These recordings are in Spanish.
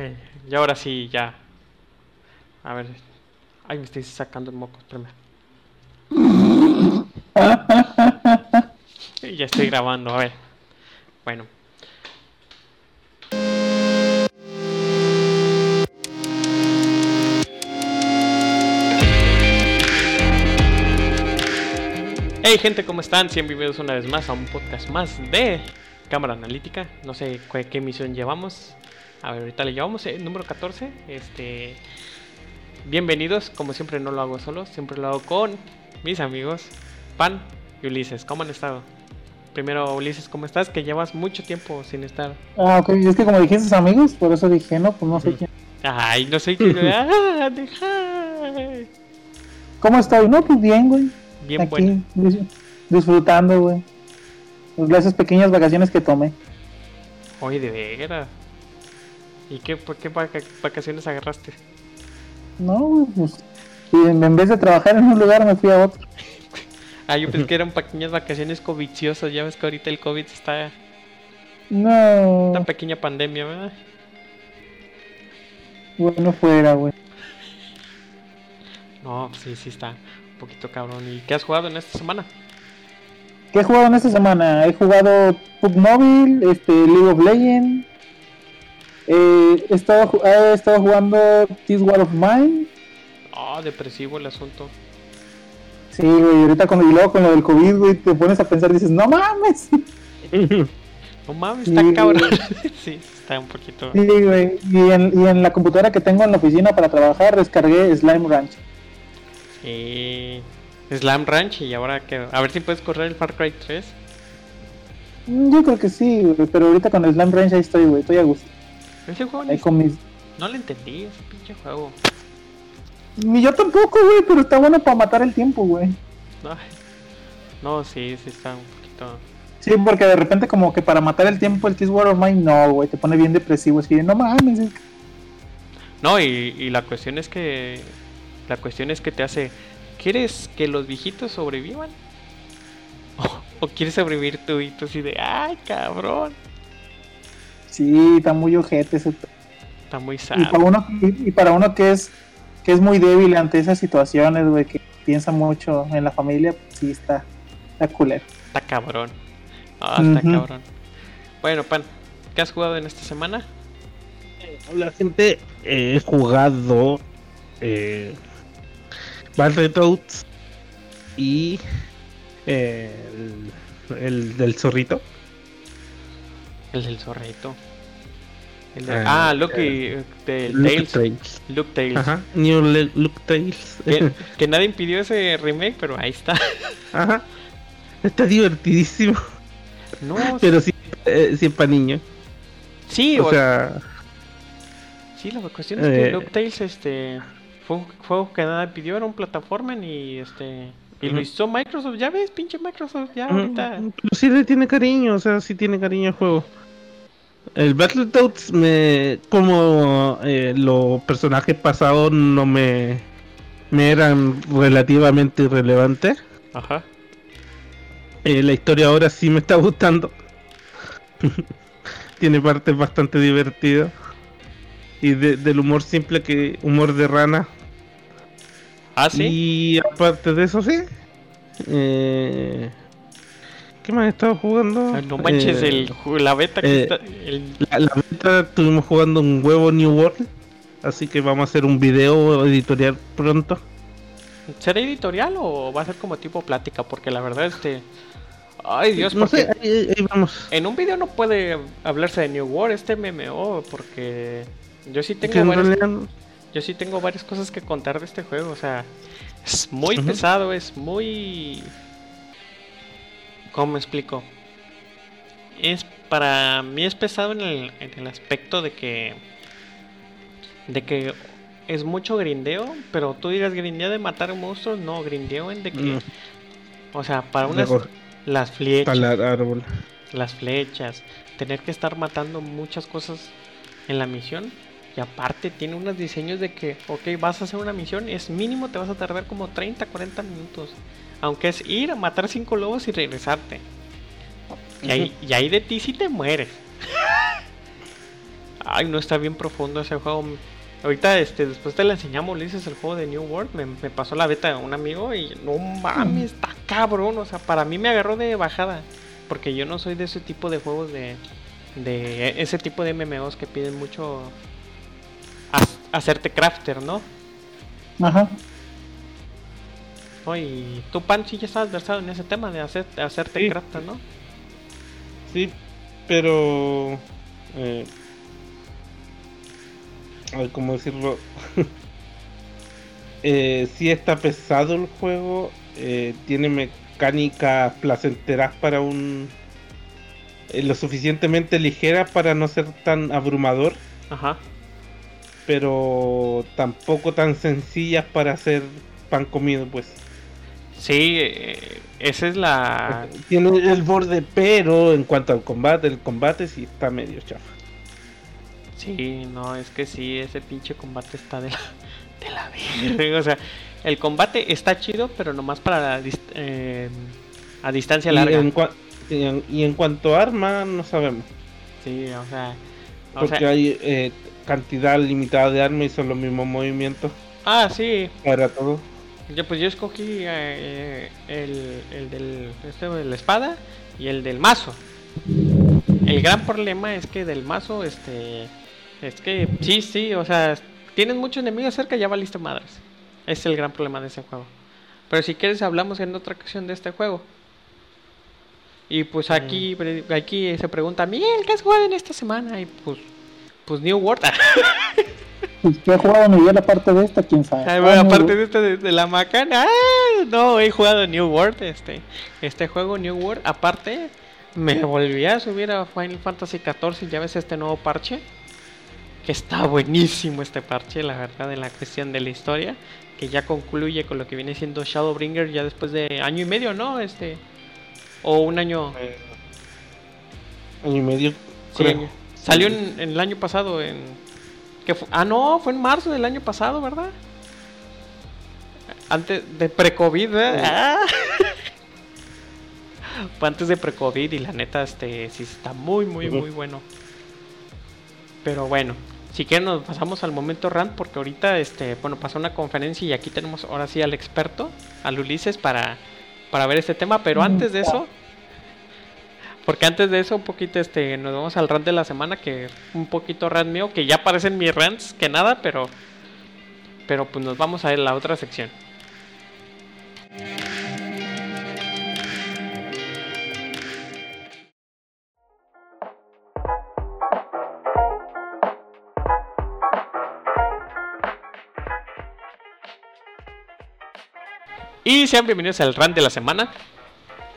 Eh, y ahora sí, ya. A ver. Ay, me estoy sacando el moco, espérame. ya estoy grabando, a ver. Bueno. Hey gente, ¿cómo están? Bienvenidos una vez más a un podcast más de Cámara Analítica. No sé qué, qué emisión llevamos. A ver, ahorita le llevamos el número 14. Este. Bienvenidos, como siempre no lo hago solo, siempre lo hago con mis amigos Pan y Ulises. ¿Cómo han estado? Primero, Ulises, ¿cómo estás? Que llevas mucho tiempo sin estar. Ah, ok, es que como dijiste amigos, por eso dije, no, pues no sé quién. Ay, no sé qué. ¡Ah! Deja. ¿Cómo estoy? No, pues bien, güey. Bien Aquí, bueno. dis- disfrutando, güey. Pues esas pequeñas vacaciones que tomé. Oye, de veras. ¿Y qué, qué vaca- vacaciones agarraste? No, pues. Y en, vez de trabajar en un lugar, me fui a otro. Ah, yo pensé que eran pequeñas vacaciones covidiosas. Ya ves que ahorita el COVID está. No, Una pequeña pandemia, ¿verdad? bueno, fuera, güey. No, sí, sí está un poquito cabrón. ¿Y qué has jugado en esta semana? ¿Qué he jugado en esta semana? He jugado PUBG Mobile, este, League of Legends. Eh, he, estado, he estado jugando This War of Mine. Ah, depresivo el asunto. Sí, güey, ahorita con, y luego con lo del COVID, güey, te pones a pensar y dices, no mames. No mames, Sí, está güey. cabrón. sí, está un poquito. Sí, güey. Y en, y en la computadora que tengo en la oficina para trabajar descargué Slime Ranch. Sí. Slam Ranch y ahora que. A ver si puedes correr el Far Cry 3. Mm, Yo creo que sí, güey, pero ahorita con Slime Ranch ahí estoy, güey, estoy a gusto. Ese juego ni- mis... no le entendí, ese pinche juego. Ni yo tampoco, güey, pero está bueno para matar el tiempo, güey. No, sí, sí está un poquito. Sí, porque de repente como que para matar el tiempo el This War of Mine, no, güey, te pone bien depresivo. Es que no mames, es- No, y, y la cuestión es que. La cuestión es que te hace. ¿Quieres que los viejitos sobrevivan? ¿O, o quieres sobrevivir tú y tú así de. ¡Ay, cabrón! Sí, está muy ojete ese... Está muy Y sad. para uno, y, y para uno que es que es muy débil ante esas situaciones, güey, que piensa mucho en la familia, pues sí está, está culero. Está cabrón. Ah, está cabrón. Bueno, Pan, ¿qué has jugado en esta semana? Hola gente, Eh, he jugado eh, Battletoads y eh, el, el del zorrito. El del zorrito. El de- Eh, ah, Lucky. del Luke Tales. Tales. Luke Tales. Ajá, New Le- Luke Tales. Que, que nadie impidió ese remake, pero ahí está. Ajá. Está divertidísimo, No, pero sí, eh, sí es para niños. sí, O o- sea, sí, la cuestión es que eh, Luke Tales este, fue un juego que nadie pidió, era un plataforma y este. Y lo hizo Microsoft, ya ves, pinche Microsoft, ya ahorita. pero sí le tiene cariño, o sea, sí tiene cariño al juego. El Battletoads me como eh, los personajes pasados no me me eran relativamente irrelevantes. Ajá. Eh, la historia ahora sí me está gustando. Tiene partes bastante divertidas. Y de- del humor simple que humor de rana. Ah, sí. Y aparte de eso, sí. Eh, ¿Qué más he estado jugando? Ah, No manches, Eh, el, la beta que eh, está. el- La, la beta estuvimos jugando un huevo New World. Así que vamos a hacer un video editorial pronto. ¿Será editorial o va a ser como tipo plática? Porque la verdad, este. Ay, Dios, no porque sé, ahí, vamos. en un video no puede hablarse de New World, este MMO, porque yo sí tengo en varias, realidad- yo sí tengo varias cosas que contar de este juego, o sea, es muy pesado, es muy ¿Cómo me explico? Es para mí es pesado en el, en el aspecto de que de que es mucho grindeo, pero tú digas grindeo de matar monstruos, no, grindeo en de que Mm, o sea, para unas las flechas, árbol. las flechas, tener que estar matando muchas cosas en la misión. Y aparte tiene unos diseños de que, ok, vas a hacer una misión, es mínimo te vas a tardar como 30, 40 minutos. Aunque es ir a matar cinco lobos y regresarte. Y ahí, y ahí de ti si te mueres. Ay, no está bien profundo ese juego. Ahorita, este, después te la enseñamos, le dices el juego de New World. Me, me pasó la beta un amigo y no mames, está cabrón. O sea, para mí me agarró de bajada. Porque yo no soy de ese tipo de juegos de. De ese tipo de MMOs que piden mucho. Ha- hacerte crafter, ¿no? Ajá. Y tú, Pan, sí ya estás versado en ese tema de, hacer, de hacerte Sí. crafter, ¿no? Sí, pero. Eh, a ver, ¿cómo decirlo? eh, sí está pesado el juego. eh, tiene mecánicas placenteras para un. eh, lo suficientemente ligera para no ser tan abrumador, Ajá. Pero tampoco tan sencillas para hacer pan comido, pues. Sí, eh, esa es la. Tiene el borde, pero en cuanto al combate, el combate sí está medio chafa. Sí, no, es que sí, ese pinche combate está de la, de la verga. O sea, el combate está chido, pero nomás para la eh, a distancia Y larga. en, y en- y en cuanto a arma, no sabemos. Sí, o sea. O Porque sea hay eh, cantidad limitada de armas y son los mismos movimientos ah, sí. para todo. Yo, pues yo escogí eh, el, el del este, de la espada y el del mazo. El gran problema es que del mazo, este. Es que sí, sí, o sea, tienes muchos enemigos cerca, ya valiste madres. Ese es el gran problema de ese juego. Pero si quieres, hablamos en otra ocasión de este juego. Y pues aquí, aquí se pregunta, Miguel, ¿qué has jugado en esta semana? Y pues, pues New World. Pues, ¿Qué ha jugado Miguel aparte de esta? ¿Quién sabe? Ay, bueno, Ah, aparte de esta de, de la macana, ¡ah! no, he jugado New World, este, este juego New World, aparte, me volví a subir a Final Fantasy XIV, ya ves este nuevo parche, que está buenísimo este parche, la verdad, en la cuestión de la historia, que ya concluye con lo que viene siendo Shadowbringer ya después de año y medio, ¿no? Este, o un año, Eh, año y medio, sí, creo. año. Salió en, en el año pasado, en, ¿qué fue? ah, no, fue en marzo del año pasado, ¿verdad? Antes de pre-COVID, ¿verdad? Ah. Fue antes de pre-COVID y la neta, este, sí está muy, muy, muy bueno. Pero bueno, si quieren nos pasamos al momento rant porque ahorita, este, bueno, pasó una conferencia y aquí tenemos ahora sí al experto, al Ulises, para, para ver este tema. Pero antes de eso, porque antes de eso, un poquito, este, nos vamos al rant de la semana, que un poquito rant mío, que ya parecen mis rants que nada, pero, pero pues nos vamos a la otra sección. Y sean bienvenidos al rant de la semana.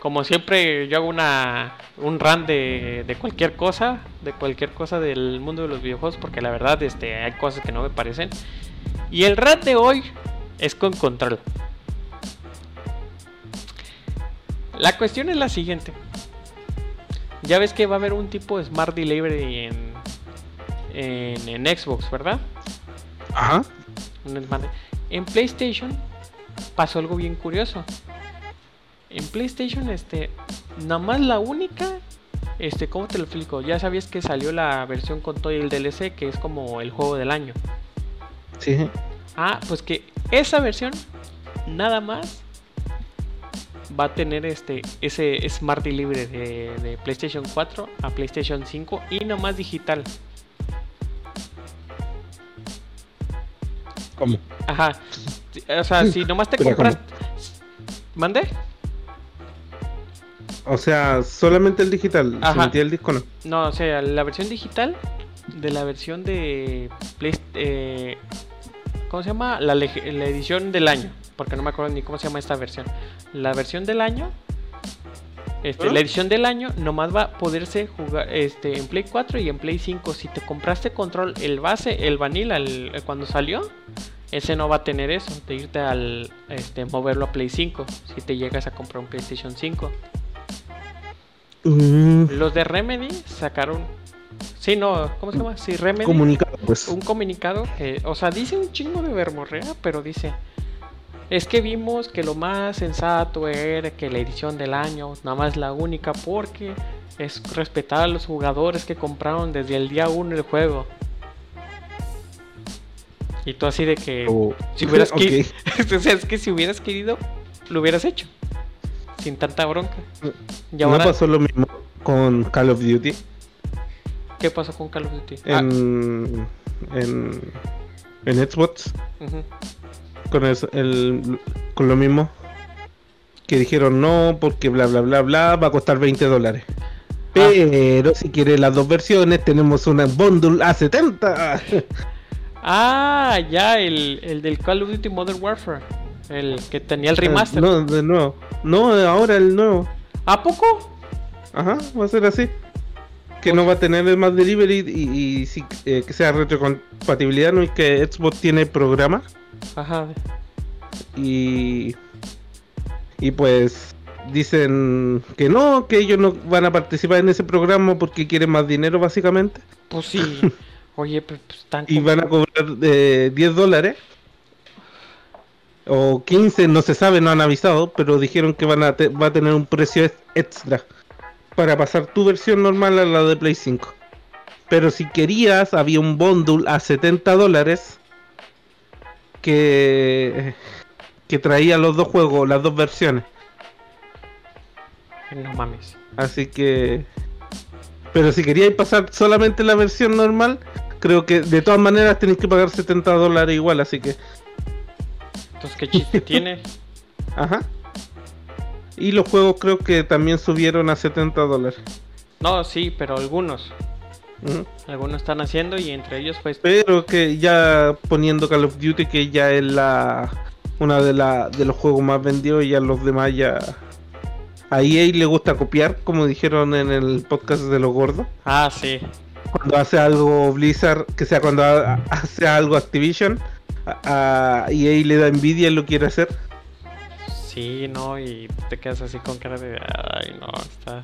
Como siempre, yo hago una, un rant de, de cualquier cosa, de cualquier cosa del mundo de los videojuegos, porque la verdad este, hay cosas que no me parecen. Y el rant de hoy es con control. La cuestión es la siguiente. Ya ves que va a haber un tipo de Smart Delivery en, en, en Xbox, ¿verdad? Ajá. En PlayStation pasó algo bien curioso. En PlayStation, este, nada más la única, este, ¿cómo te lo explico? Ya sabías que salió la versión con todo el DLC, que es como el juego del año. Sí. Ah, pues que esa versión, nada más, va a tener este, ese Smart Delivery de, de PlayStation 4 a PlayStation 5 y no más digital. ¿Cómo? Ajá. O sea, si nomás te compras... ¿Mande? O sea, solamente el digital. Ajá. El disco, no. No, o sea, la versión digital de la versión de Play, eh, ¿cómo se llama? La, edición del año, porque no me acuerdo ni cómo se llama esta versión. La versión del año, este, ¿Ah? la edición del año nomás va a poderse jugar este, en Play 4 y en Play 5. Si te compraste control, el base, el vanilla, el- el- cuando salió, ese no va a tener eso, de irte al, este, moverlo a Play 5, si te llegas a comprar un PlayStation 5. Mm, Los de Remedy sacaron. Sí, no, ¿cómo se llama? Sí, Remedy. comunicado, pues. un comunicado que, o sea, dice un chingo de verborrea, pero dice. Es que vimos que lo más sensato era que la edición del año, nada más la única, porque es respetar a los jugadores que compraron desde el día 1 el juego. Y tú así de que Oh, si hubieras ok. querido, o sea, es que si hubieras querido, lo hubieras hecho. Sin tanta bronca. Y ¿No pasó lo mismo con Call of Duty? ¿qué pasó con Call of Duty? Ah, En, en, en Xbox, con, eso- el, con lo mismo. Que dijeron no, porque bla bla bla bla, va a costar 20 dólares. Pero si quieres las dos versiones, tenemos una bundle a 70. Ah, ya, el, el del Call of Duty Modern Warfare. El que tenía el remaster. No, de nuevo. No, ahora el nuevo. ¿A poco? Ajá, va a ser así. Que no va a tener el más delivery y, y eh, que sea retrocompatibilidad, no y que Xbox tiene programa. Ajá. Y. Y pues dicen que no, que ellos no van a participar en ese programa porque quieren más dinero, básicamente. Pues sí. Oye, pues, pues, tan Y van a cobrar eh, 10 dólares. O 15, no se sabe, no han avisado, pero dijeron que van a te- va a tener un precio ex- extra para pasar tu versión normal a la de Play 5. Pero si querías, había un bundle a 70 dólares que, que traía los dos juegos, las dos versiones. No mames. Así que... Pero si queríais pasar solamente la versión normal, creo que de todas maneras tenéis que pagar 70 dólares igual, así que... Entonces, ¿qué chiste tiene? Ajá. Y los juegos creo que también subieron a 70 dólares. No, sí, pero algunos. Algunos están haciendo y entre ellos pues Pero que ya poniendo Call of Duty, que ya es la una de, la, de los juegos más vendidos, y ya los demás ya... A EA le gusta copiar, como dijeron en el podcast de los gordos. Ah, sí. Cuando hace algo Blizzard, que sea cuando ha- hace algo Activision, a, a EA le da envidia y lo quiere hacer. Sí, no, y te quedas así con cara de. Ay, no, está.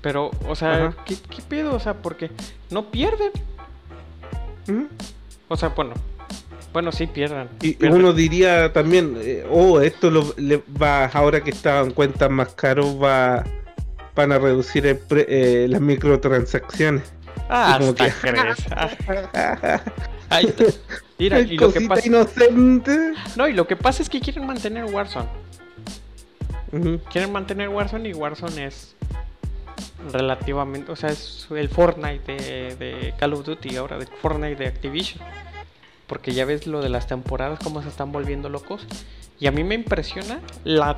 Pero, o sea. ¿qué, ¿qué pedo? O sea, porque no pierden. Ujú. O sea, bueno. Bueno, sí pierdan. Y pierden. uno diría también, eh, oh, esto lo, le va, ahora que estaban cuentas más caros, va, van a reducir el pre- eh, las microtransacciones. Ah, hasta que- crees. Ah, ahí está. Mira, y lo que pasa. inocente. No, y lo que pasa es que quieren mantener Warzone. Quieren mantener Warzone y Warzone es relativamente, o sea, es el Fortnite de, de Call of Duty ahora, de Fortnite de Activision. Porque ya ves lo de las temporadas, cómo se están volviendo locos. Y a mí me impresiona la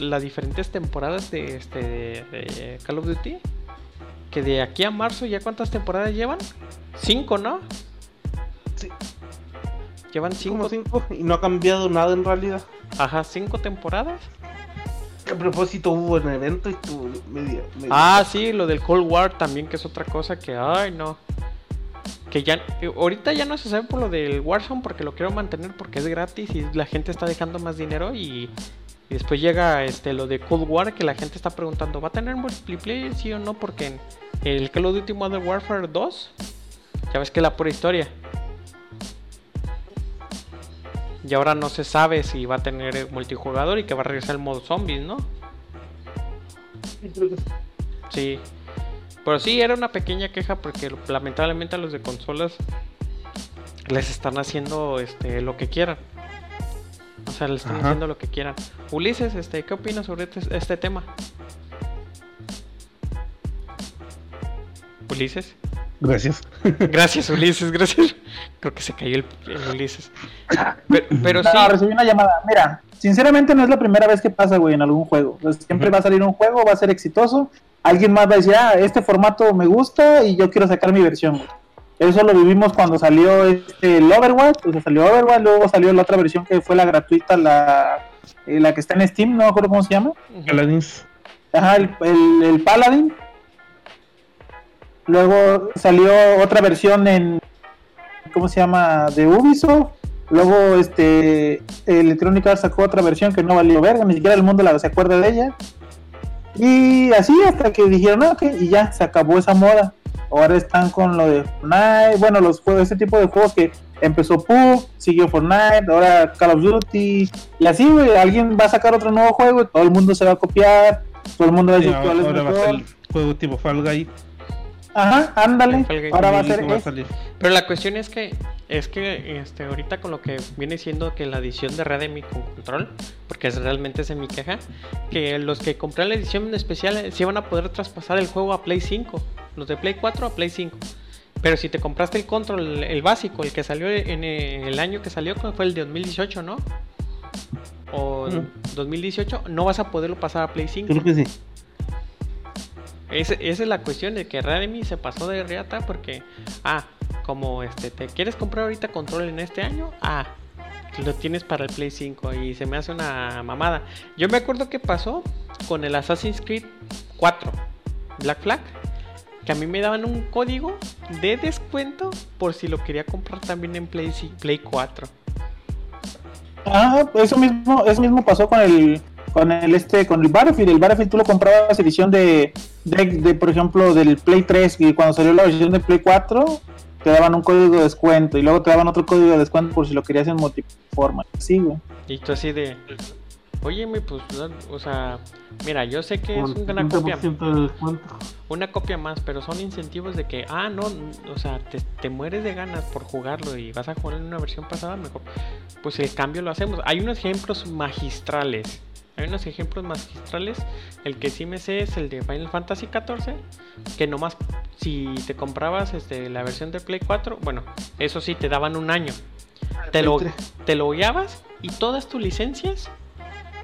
las diferentes temporadas de, este, de, de Call of Duty. Que de aquí a marzo, ¿ya cuántas temporadas llevan? Cinco, ¿no? Sí. Llevan cinco. cinco, y no ha cambiado nada en realidad. Ajá, cinco temporadas. A propósito, hubo un evento y estuvo medio. medio- Ah, sí, lo del Cold War también, que es otra cosa que, ay, no. Que ya, ahorita ya no se sabe por lo del Warzone porque lo quiero mantener porque es gratis y la gente está dejando más dinero y, y después llega este lo de Cold War que la gente está preguntando, ¿va a tener multiplayer sí o no? Porque en el Call of Duty Modern Warfare 2, ya ves que es la pura historia. Y ahora no se sabe si va a tener multijugador y que va a regresar el modo zombies, ¿no? Sí. Pero sí, era una pequeña queja porque lamentablemente a los de consolas les están haciendo este lo que quieran. O sea, les están Ajá. haciendo lo que quieran. Ulises, este, ¿qué opinas sobre este, este tema? Ulises. Gracias. Gracias, Ulises, gracias. Creo que se cayó el, el Ulises. Pero, pero sí. No, recibí una llamada. Mira, sinceramente no es la primera vez que pasa, güey, en algún juego. Siempre va a salir un juego, va a ser exitoso. Alguien más va a decir, ah, este formato me gusta y yo quiero sacar mi versión, güey. Eso lo vivimos cuando salió este, el Overwatch, o sea, salió Overwatch, luego salió la otra versión que fue la gratuita, la, eh, la que está en Steam, no me acuerdo cómo se llama. Paladins. Ajá, el, el, el Paladin. Luego salió otra versión en. ¿Cómo se llama? De Ubisoft. Luego, este. Electronic Arts sacó otra versión que no valió verga, ni siquiera el mundo la, se acuerda de ella. Y así hasta que dijeron, "Ah, ok, y ya se acabó esa moda. Ahora están con lo de Fortnite. Bueno, los juegos, ese tipo de juegos que empezó PUBG, siguió Fortnite, ahora Call of Duty. Y así, güey, alguien va a sacar otro nuevo juego y todo el mundo se va a copiar. Todo el mundo va a Sí, decir cuál es ahora va a mejor. ser juego tipo Fall Guy. Ajá, ándale. Ahora va a ser va a salir. Pero la cuestión es que es que este ahorita con lo que viene siendo que la edición de Redemi con control, porque es realmente es mi queja, que los que compraron la edición especial eh, sí van a poder traspasar el juego a Play 5, los de Play 4 a Play 5. Pero si te compraste el control, el, básico, el que salió en el año que salió, que fue el de 2018, ¿no? O Mm. 2018, no vas a poderlo pasar a Play 5. Creo que sí. Ese- esa es la cuestión de que Redmi se pasó de riata porque, ah, como este, te quieres comprar ahorita control en este año, ah, lo tienes para el Play 5 y se me hace una mamada. Yo me acuerdo que pasó con el Assassin's Creed 4, Black Flag, que a mí me daban un código de descuento por si lo quería comprar también en Play, Play 4. Ah, eso mismo, eso mismo pasó con el con el este con el Battlefield, el Battlefield tú lo comprabas edición de, de, de, por ejemplo del Play 3 y cuando salió la versión de Play 4 te daban un código de descuento y luego te daban otro código de descuento por si lo querías en multiplataforma. Sí, güey. Y tú así de, óyeme, pues, no, o sea, mira, yo sé que es una copia. 30% de descuento. una copia más, pero son incentivos de que, ah, no, o sea, te, te mueres de ganas por jugarlo y vas a jugar en una versión pasada, mejor. Pues el cambio lo hacemos. Hay unos ejemplos magistrales. Hay unos ejemplos magistrales. El que sí me sé es el de Final Fantasy XIV. Que nomás, si te comprabas este, la versión de Play 4, bueno, eso sí, te daban un año. Te lo, Play te lo guiabas y todas tus licencias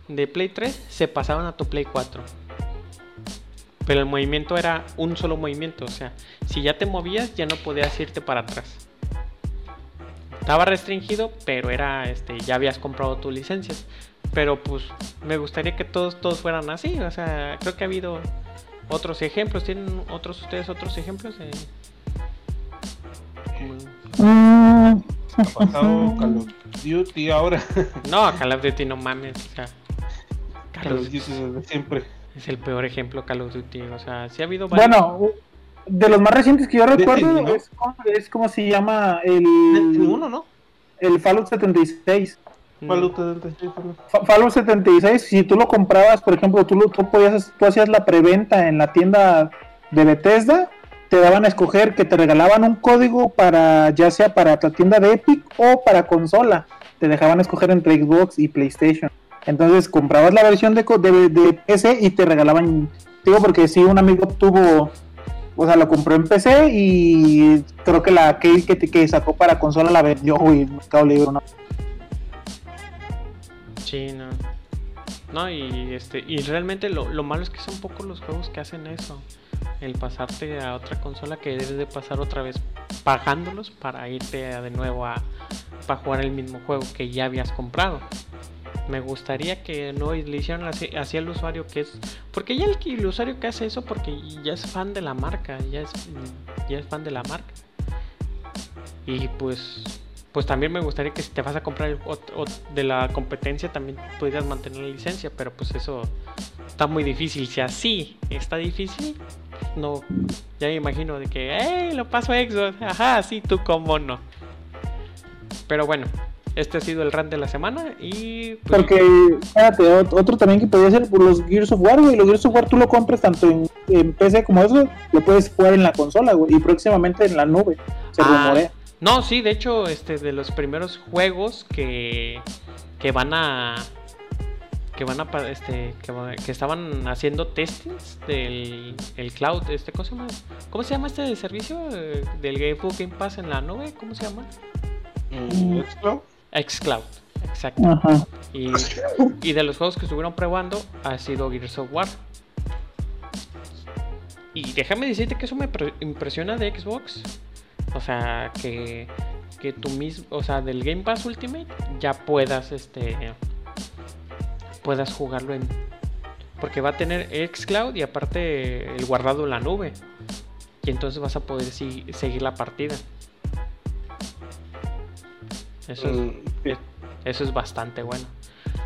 de Play 3 se pasaban a tu Play 4. Pero el movimiento era un solo movimiento, o sea, si ya te movías ya no podías irte para atrás. Estaba restringido, pero era este ya habías comprado tus licencias. Pero pues me gustaría que todos todos fueran así, o sea, creo que ha habido otros ejemplos, tienen otros ustedes otros ejemplos de Mm, Ha pasado Call of Duty ahora. No, Call of Duty no mames, o sea, Call Call of Duty desde siempre. es el peor ejemplo Call of Duty, o sea, sí ha habido varios. Bueno, de los más recientes que yo recuerdo Destiny, ¿no? es, como, es como se llama el, El uno, ¿no? el Fallout 76. Mm, Fallout 76, perdón. Fa- Fallout 76, si tú lo comprabas, por ejemplo, tú, lo- tú, podías, tú hacías la preventa en la tienda de Bethesda, te daban a escoger que te regalaban un código para ya sea para la tienda de Epic o para consola. Te dejaban escoger entre Xbox y PlayStation. Entonces comprabas la versión de, de, de PC y te regalaban, digo porque si un amigo tuvo, o sea, lo compró en PC y creo que la que, que, que sacó para consola la vendió y Mercado Libre, ¿no? Sí, no. Y este, y realmente lo, lo malo es que son pocos los juegos que hacen eso. El pasarte a otra consola que debes de pasar otra vez pagándolos para irte a- de nuevo a jugar el mismo juego que ya habías comprado. Me gustaría que no le hicieran así, al usuario que es. Porque ya el, el usuario que hace eso porque ya es fan de la marca, ya es, ya es fan de la marca. Y pues pues también me gustaría que si te vas a comprar el ot- ot- de la competencia también pudieras mantener la licencia, pero pues eso está muy difícil. Si así está difícil, no, ya me imagino de que, ¡eh! Lo paso a Xbox, ajá, sí, tú cómo no. Pero bueno, este ha sido el run de la semana y pues, Porque, espérate, ot- otro también que podría ser por los Gears of War, güey. Los Gears of War tú lo compras tanto en, en PC como eso, lo puedes jugar en la consola, güey. Y próximamente en la nube. Se Ah, rumorea. No, sí, de hecho, este de los primeros juegos que, que van a que van a este que, estaban haciendo testings del el cloud, este ¿cómo se llama? ¿Cómo se llama este servicio eh, del Game Game Pass en la nube? ¿Cómo se llama? Mm, Xcloud. Xcloud. Exacto. Ajá. Y, y de los juegos que estuvieron probando ha sido Gears of War. Y déjame decirte que eso me pre- impresiona de Xbox. O sea, que, que tú mismo, o sea, del Game Pass Ultimate ya puedas, este, puedas jugarlo en... Porque va a tener Xcloud y aparte el guardado en la nube. Y entonces vas a poder si- seguir la partida. Eso es, Mm, sí. Eso es bastante bueno.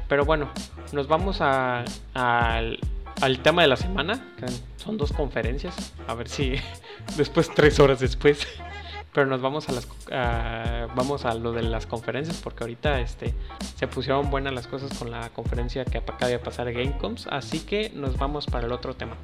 Pero bueno, nos vamos a- al, al tema de la semana. que son dos conferencias. A ver si después, tres horas después. Pero nos vamos a las a- vamos a lo de las conferencias. Porque ahorita este se pusieron buenas las cosas con la conferencia que acaba de pasar Gamecoms. Así que nos vamos para el otro tema.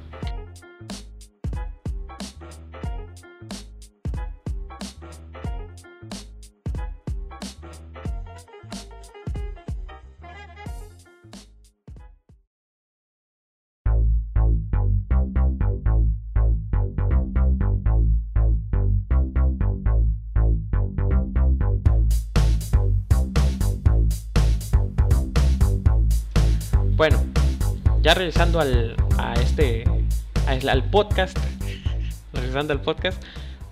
Regresando al, a este, a- al podcast, regresando al podcast,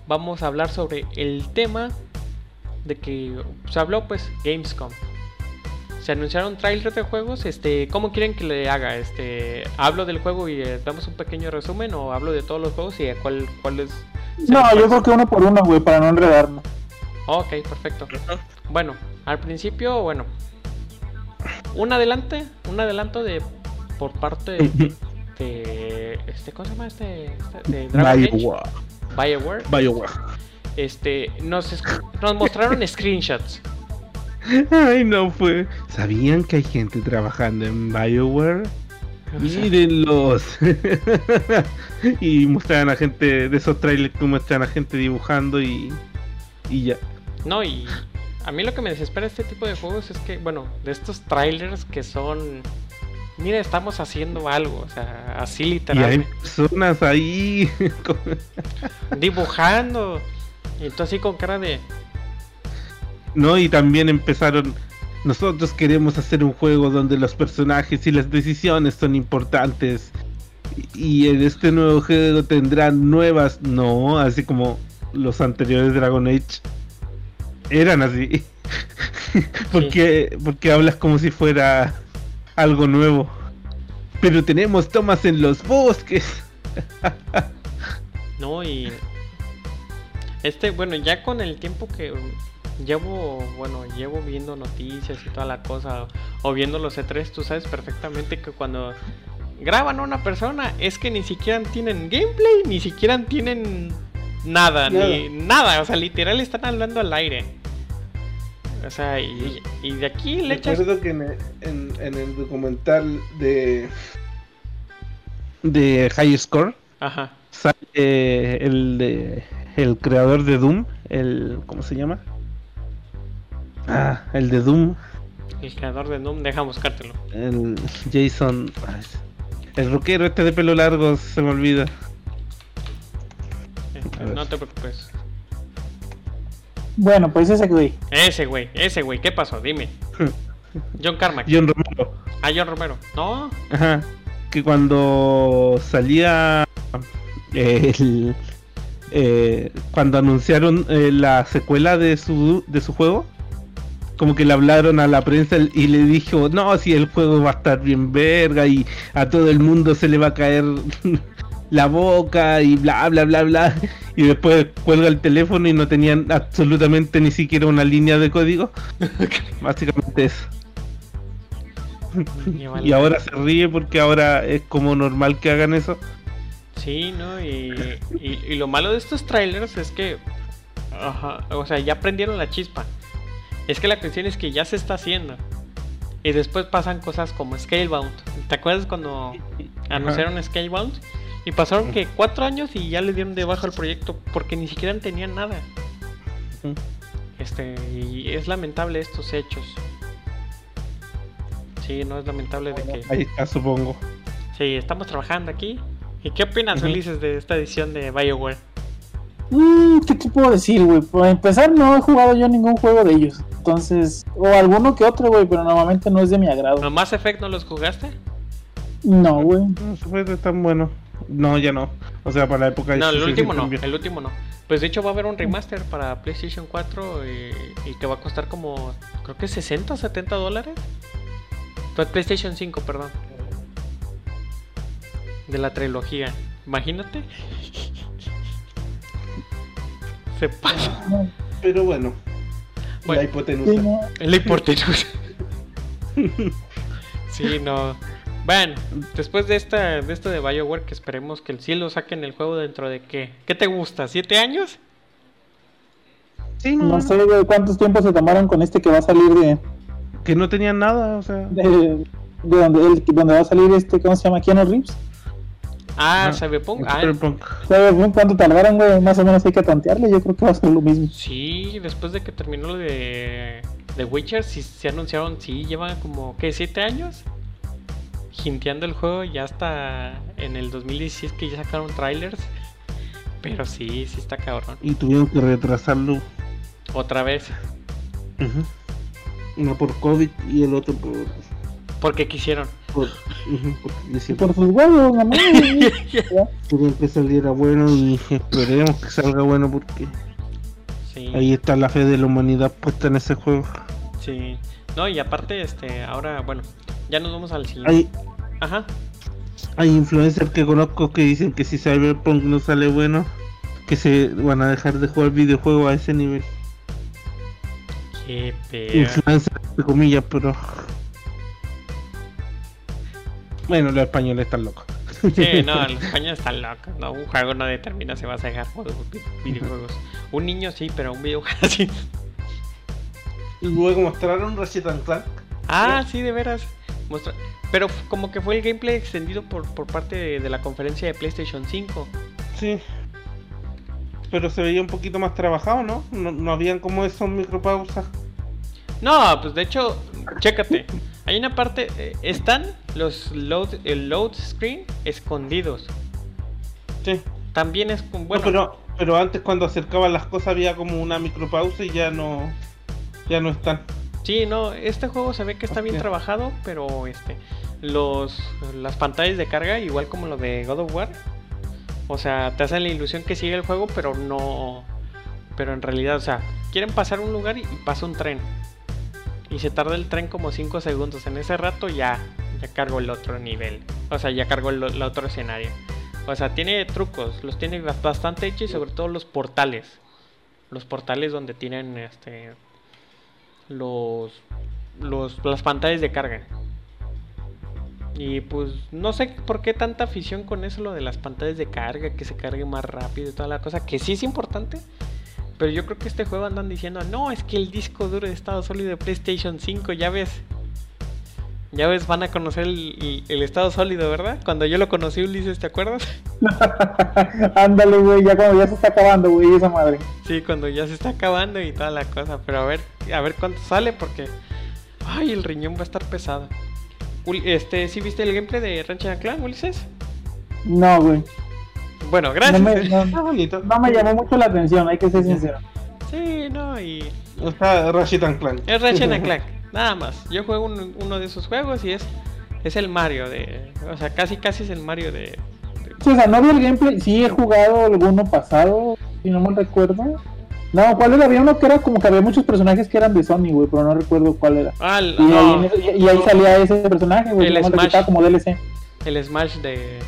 vamos a hablar sobre el tema de que se habló pues Gamescom. Se anunciaron trailers de juegos, este, ¿cómo quieren que le haga? Este, hablo del juego y eh, damos un pequeño resumen o hablo de todos los juegos y cuál cuál es No, yo creo que uno por uno, güey, para no enredarnos. Ok, perfecto. Bueno, al principio, bueno, un adelante, un adelanto de por parte de, de- este, ¿cómo se llama este? este- de Dragon Bioware. BioWare. Bioware. Este, nos, nos mostraron screenshots. Ay, no fue. ¿Sabían que hay gente trabajando en Bioware? Mírenlos. y muestran a gente de esos trailers que muestran a gente dibujando y. Y ya. No, y a mí lo que me desespera este tipo de juegos es que, bueno, de estos trailers que son, mira, estamos haciendo algo, o sea, así Y hay literalmente, personas ahí. dibujando. Y tú así con cara de, no, y también empezaron. Nosotros queremos hacer un juego donde los personajes y las decisiones son importantes. Y en este nuevo juego tendrán nuevas. No, así como los anteriores Dragon Age eran así. porque, porque hablas como si fuera algo nuevo. Pero tenemos tomas en los bosques. No, y este, bueno, ya con el tiempo que llevo, bueno, llevo viendo noticias y toda la cosa, o viendo los E3, tú sabes perfectamente que cuando graban a una persona es que ni siquiera tienen gameplay, ni siquiera tienen nada, ni nada, o sea, literal están hablando al aire. O sea, y, y de aquí le echas... Recuerdo que en el, en- en el documental de de High Score Ajá. sale eh, el de el creador de Doom, el ¿cómo se llama? Ah, el de Doom, El creador de Doom, deja buscártelo. el Jason, el rockero este de pelo largo, se me olvida. Eh. No te preocupes. Bueno, pues ese güey. Ese güey, ese güey, ¿qué pasó? Dime. John Carmack. John Romero. Ah, John Romero. No, Ajá. Que cuando salía el, eh, cuando anunciaron eh, la secuela de su de su juego, como que le hablaron a la prensa y le dijo, no, si el juego va a estar bien verga y a todo el mundo se le va a caer la boca y bla bla bla bla. Y después cuelga el teléfono y no tenían absolutamente ni siquiera una línea de código. Básicamente eso. Y ahora se ríe porque ahora es como normal que hagan eso. Sí, ¿no? Y, y, y lo malo de estos trailers es que. Ajá, o sea, ya prendieron la chispa. Es que la cuestión es que ya se está haciendo. Y después pasan cosas como Scalebound. ¿Te acuerdas cuando anunciaron Scalebound? Y pasaron que cuatro años y ya le dieron de baja al proyecto porque ni siquiera tenían nada. Este, y es lamentable estos hechos. Sí, no es lamentable de que. Ahí está, supongo. Sí, estamos trabajando aquí. ¿Y qué opinas, Ujú. Ulises, de esta edición de BioWare? Mm, ¿Qué te puedo decir, güey? Para empezar, no he jugado yo ningún juego de ellos. Entonces, o alguno que otro, güey, pero normalmente no es de mi agrado. ¿Los Mass Effect no los jugaste? No, güey. No fue tan bueno. No, ya no. O sea, para la época No, el último no, el último no. Pues de hecho va a haber un remaster para PlayStation 4 y, y que va a costar como, creo que 60 o 70 dólares. PlayStation 5, perdón. De la trilogía. Imagínate. Se pasa. Pero bueno, Bueno. la hipotenusa. La hipotenusa. sí, no. Bueno, después de esta de esto de BioWare que esperemos que el cielo saquen el juego dentro de qué? ¿Qué te gusta? ¿Siete años? Sí, no, No sé, güey, cuántos tiempos se tomaron con este que va a salir de, que no tenían nada, o sea. de, de donde, el, donde va a salir este, ¿cómo se llama? Keanu Reeves. Ah. Cyberpunk. Ah, Cyberpunk. ¿Sabes bien cuánto tardaron, güey? Más o menos hay que tantearle. Yo creo que va a ser lo mismo. sí, después de que terminó lo de The Witcher, sí se anunciaron, sí, llevan como, ¿qué? ¿Siete años? Jinteando el juego ya hasta en el 2016 que ya sacaron trailers. Pero sí, sí está cabrón. Y tuvieron que retrasarlo. Otra vez. Ujú. Uno por COVID y el otro por. Porque quisieron. Por, porque Y decía, por sus huevos, nomás. querían que saliera bueno y esperemos que salga bueno porque Sí, ahí está la fe de la humanidad puesta en ese juego. sí. No, y aparte, este, ahora, bueno, ya nos vamos al siguiente. Hay, Ajá. hay influencers que conozco que dicen que si Cyberpunk no sale bueno, que se van a dejar de jugar videojuegos a ese nivel. Qué pedo. Influencers, entre comillas, pero. Bueno, los españoles están locos. Sí, no, los españoles están locos. No, un juego no determina si vas a dejar juegos, vi- videojuegos. Un niño sí, pero un videojuego sí. Y luego mostraron Ratchet and Clank. Ah, sí, de veras. Mostra- Pero como que fue el gameplay extendido por, por parte de, de la conferencia de PlayStation 5. Sí. Pero se veía un poquito más trabajado, ¿no? No, no habían como esos micropausas. No, pues de hecho, chécate. Hay una parte, eh, están los load, el load screen escondidos. Sí. También es con, No, bueno, pero, pero antes cuando acercaban las cosas había como una micropausa y ya no. Ya no están. sí, no, este juego se ve que está bien trabajado, pero este, los, las pantallas de carga, igual como lo de God of War, o sea, te hacen la ilusión que sigue el juego, pero no, pero en realidad, o sea, quieren pasar un lugar y, y pasa un tren. Y se tarda el tren como 5 segundos. En ese rato ya, ya cargo el otro nivel. O sea, ya cargo el, el otro escenario. O sea, tiene trucos, los tiene bas- bastante hechos y sobre todo los portales. Los portales donde tienen este los, los las pantallas de carga. Y pues no sé por qué tanta afición con eso lo de las pantallas de carga, que se cargue más rápido y toda la cosa, que sí es importante. Pero yo creo que este juego andan diciendo, no, es que el disco duro de estado sólido de PlayStation 5, ya ves. Ya ves, van a conocer el, el- el estado sólido, ¿verdad? Cuando yo lo conocí, Ulises, ¿te acuerdas? Ándale, güey, ya cuando ya se está acabando, güey, esa madre. Sí, cuando ya se está acabando y toda la cosa. Pero a ver, a ver cuánto sale porque. Ay, el riñón va a estar pesado. Ul- Este, ¿sí viste el gameplay de Ratchet and Clank, Ulises? No, güey. Bueno, No gracias. me, no, Está bonito. no me llamó mucho la atención, hay que ser sincero. Sí, no, y. Está Ratchet and Clank. Es Ratchet and Clank, nada más. Yo juego un- uno de esos juegos y es. Es el Mario de. O sea, casi casi es el Mario de. Sí, o sea, no vi el gameplay, sí he jugado alguno pasado, si no me recuerdo. No, ¿cuál era? Había uno que era como que había muchos personajes que eran de Sony, güey, pero no recuerdo cuál era. Ah, el, Y, ahí, no, y- y ahí salía ese personaje, güey, El Smash. como DLC. el Smash de.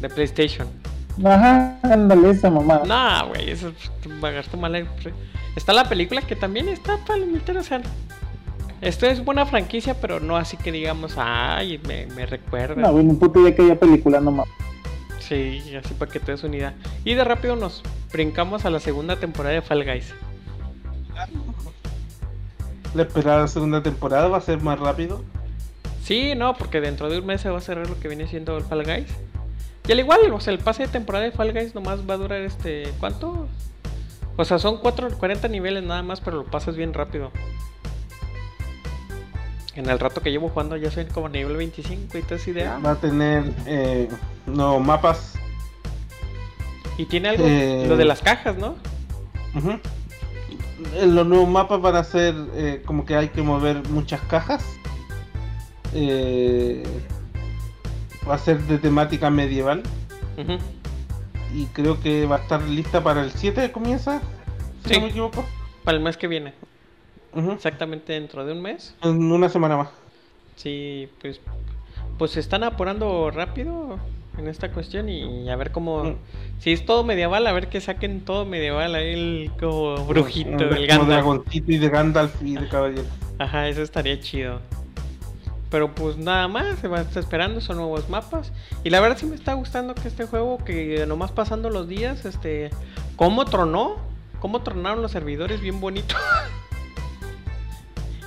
De PlayStation. Ajá, ándale esa mamá. No, güey, eso me gastó mal. el pre- Está la película que también está palomitera, o sea. Esto es buena franquicia, pero no así que digamos, ay, me, me recuerda. No, ni puta idea que haya película nomás. Sí, así para que te des una idea. Y de rápido nos brincamos a la segunda temporada de Fall Guys. La esperada segunda temporada va a ser más rápido. Sí, no, porque dentro de un mes se va a cerrar lo que viene siendo el Fall Guys. Y al igual, o sea, el pase de temporada de Fall Guys nomás va a durar este. ¿Cuánto? O sea, son 4, 40 niveles nada más, pero lo pasas bien rápido. En el rato que llevo jugando ya soy como nivel 25 y todo esa idea. Va a tener eh, nuevos mapas. Y tiene algo, Eh. lo de las cajas, ¿no? Eh, Los nuevos mapas van a ser eh, como que hay que mover muchas cajas. Eh, va a ser de temática medieval. Y creo que va a estar lista para el 7 comienza. Si Sí. no me equivoco. Para el mes que viene. Exactamente dentro de un mes. En una semana más. Sí, pues, pues se están apurando rápido en esta cuestión y a ver cómo... Mm. Si es todo medieval, a ver que saquen todo medieval ahí el como brujito, Como el Gandalf. dragoncito y de Gandalf y de caballero. Ajá, eso estaría chido. Pero pues nada más, se va a estar esperando, son nuevos mapas. Y la verdad sí me está gustando que este juego, que nomás pasando los días, este... ¿Cómo tronó? ¿Cómo tronaron los servidores? Bien bonito.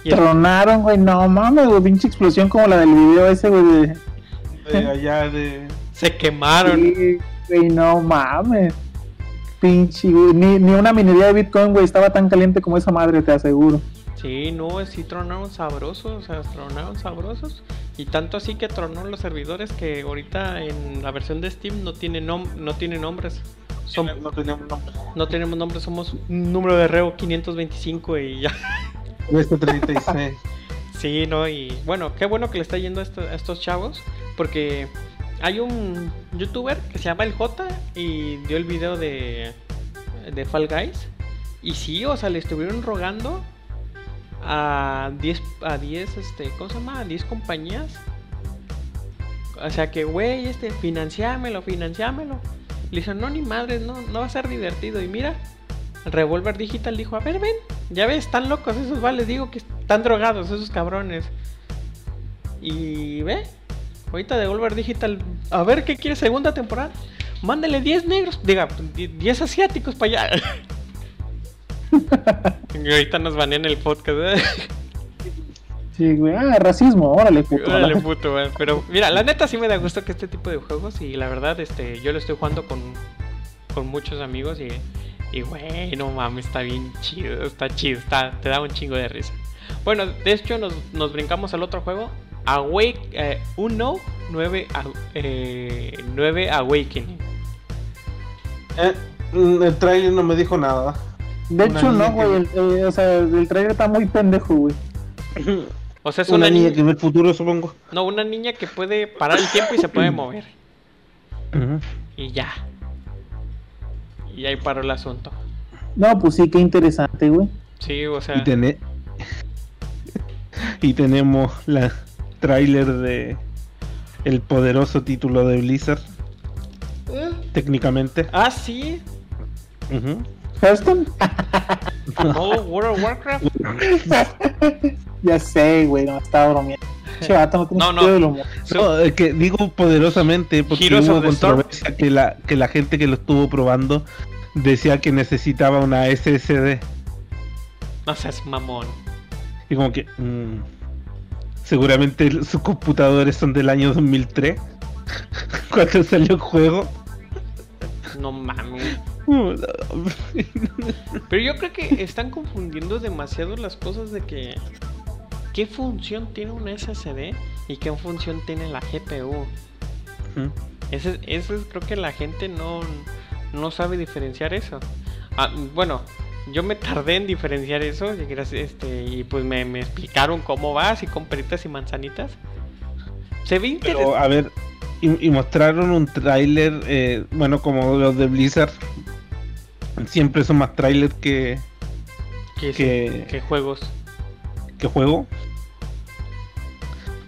Tronaron, güey, no mames, güey, pinche explosión como la del video ese, güey. de- De allá de. se quemaron. Sí, güey, no mames. Pinche, güey, ni, ni una minería de Bitcoin, güey, estaba tan caliente como esa madre, te aseguro. Sí, no, sí tronaron sabrosos, o sea, tronaron sabrosos. Y tanto así que tronó los servidores que ahorita en la versión de Steam no tiene, nom no tiene nombres. No tenemos nombre. no tenemos nombres, somos un número de reo 525 y ya. Este 36. Sí, no, y bueno, qué bueno que le está yendo a, esto- a estos chavos, porque hay un youtuber que se llama El J y dio el video de, de Fall Guys. Y sí, o sea, le estuvieron rogando a 10, a 10, este, ¿cómo se llama? A 10 compañías. O sea que, güey, este, financiámelo, financiámelo. Le dicen, no, ni madres, no, no va a ser divertido. Y mira, Revolver Digital dijo, a ver, ven, ya ves, están locos esos vales, digo que están drogados esos cabrones. Y ve, ahorita Devolver Digital, a ver qué quiere segunda temporada. Mándale 10 negros, diga, 10 asiáticos para allá. y ahorita nos banean el podcast. ¿eh? Sí, güey. Ah, racismo, órale, puto. Órale, puto, güey. Pero mira, la neta sí me da gusto que este tipo de juegos y la verdad, este, yo lo estoy jugando con, con muchos amigos y, y güey, no mames, está bien chido, está chido, está, te da un chingo de risa. Bueno, de hecho nos, nos brincamos al otro juego, Awake, eh, Uno 9, a- eh, 9 Awakening. Eh, mm, el trailer no me dijo nada. De Una hecho, no, güey. que- eh, o sea, el trailer está muy pendejo, güey. O sea, es una, una, niña niña, que ve el futuro, supongo. no, una niña que puede parar el tiempo y se puede mover. Y ya. Y ahí paró el asunto. No, pues sí, qué interesante, güey. Sí, o sea. Y, y tenemos la trailer de el poderoso título de Blizzard. Técnicamente. Ah, sí. Ujú. ¿Hearthstone? No, World of Warcraft. ya sé, güey, no, estaba bromeando. No No, no. es que digo poderosamente porque Heroes hubo controversia que la, que la gente que lo estuvo probando decía que necesitaba una SSD. No seas mamón. Y como que... mm, seguramente sus computadores son del año 2003. Cuando salió el juego. No mames. Pero yo creo que están confundiendo demasiado las cosas de que. ¿Qué función tiene una SSD y qué función tiene la GPU? Ujú. Ese, eso es- creo que la gente no, no sabe diferenciar eso. Ah, bueno, yo me tardé en diferenciar eso este, y pues me, me explicaron cómo va, así con peritas y manzanitas. Se ve Pero interesante. a ver, y, y mostraron un tráiler, eh, bueno, como los de Blizzard. Siempre son más trailers que, ¿Qué, que- qué juegos? que juego.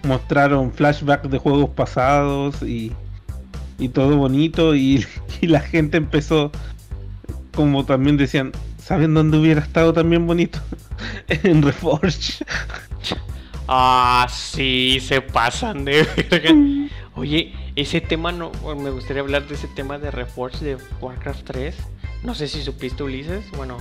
Mostraron flashbacks de juegos pasados y, y todo bonito y, y la gente empezó, como también decían, ¿saben dónde hubiera estado también bonito? en Reforge. Ah, sí, se pasan de verga. Oye, ese tema no. me gustaría hablar de ese tema de Reforge de Warcraft 3. No sé si supiste, Ulises. Bueno,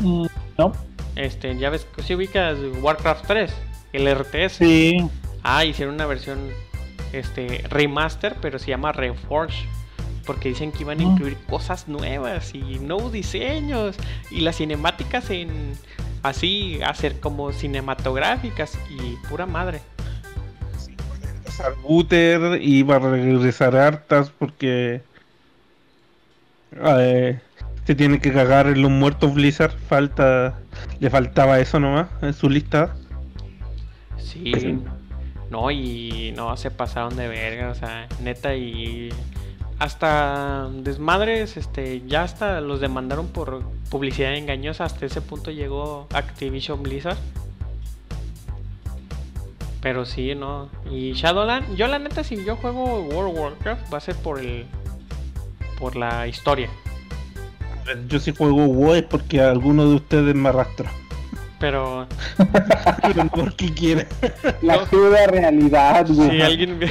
Mm, No, este, ya ves, si ubicas Warcraft 3, el RTS. sí. Ah, hicieron una versión este remaster, pero se llama Reforge. Porque dicen que iban a Mm. incluir cosas nuevas y nuevos diseños. Y las cinemáticas en. Así, hacer como cinematográficas y pura madre. regresar Booter iba a regresar hartas porque eh, se tiene que cagar en los muertos Blizzard. Falta, le faltaba eso nomás en su lista. Sí. No, y no, se pasaron de verga, o sea, neta, y hasta desmadres, este, ya hasta los demandaron por publicidad engañosa, hasta ese punto llegó Activision Blizzard. Pero sí, no. Y Shadowland, yo la neta, si yo juego World of Warcraft, va a ser por el. por la historia. Yo si juego WoW porque alguno de ustedes me arrastró. Pero Pero no porque quiera. La No. cruda realidad, güey. si alguien me,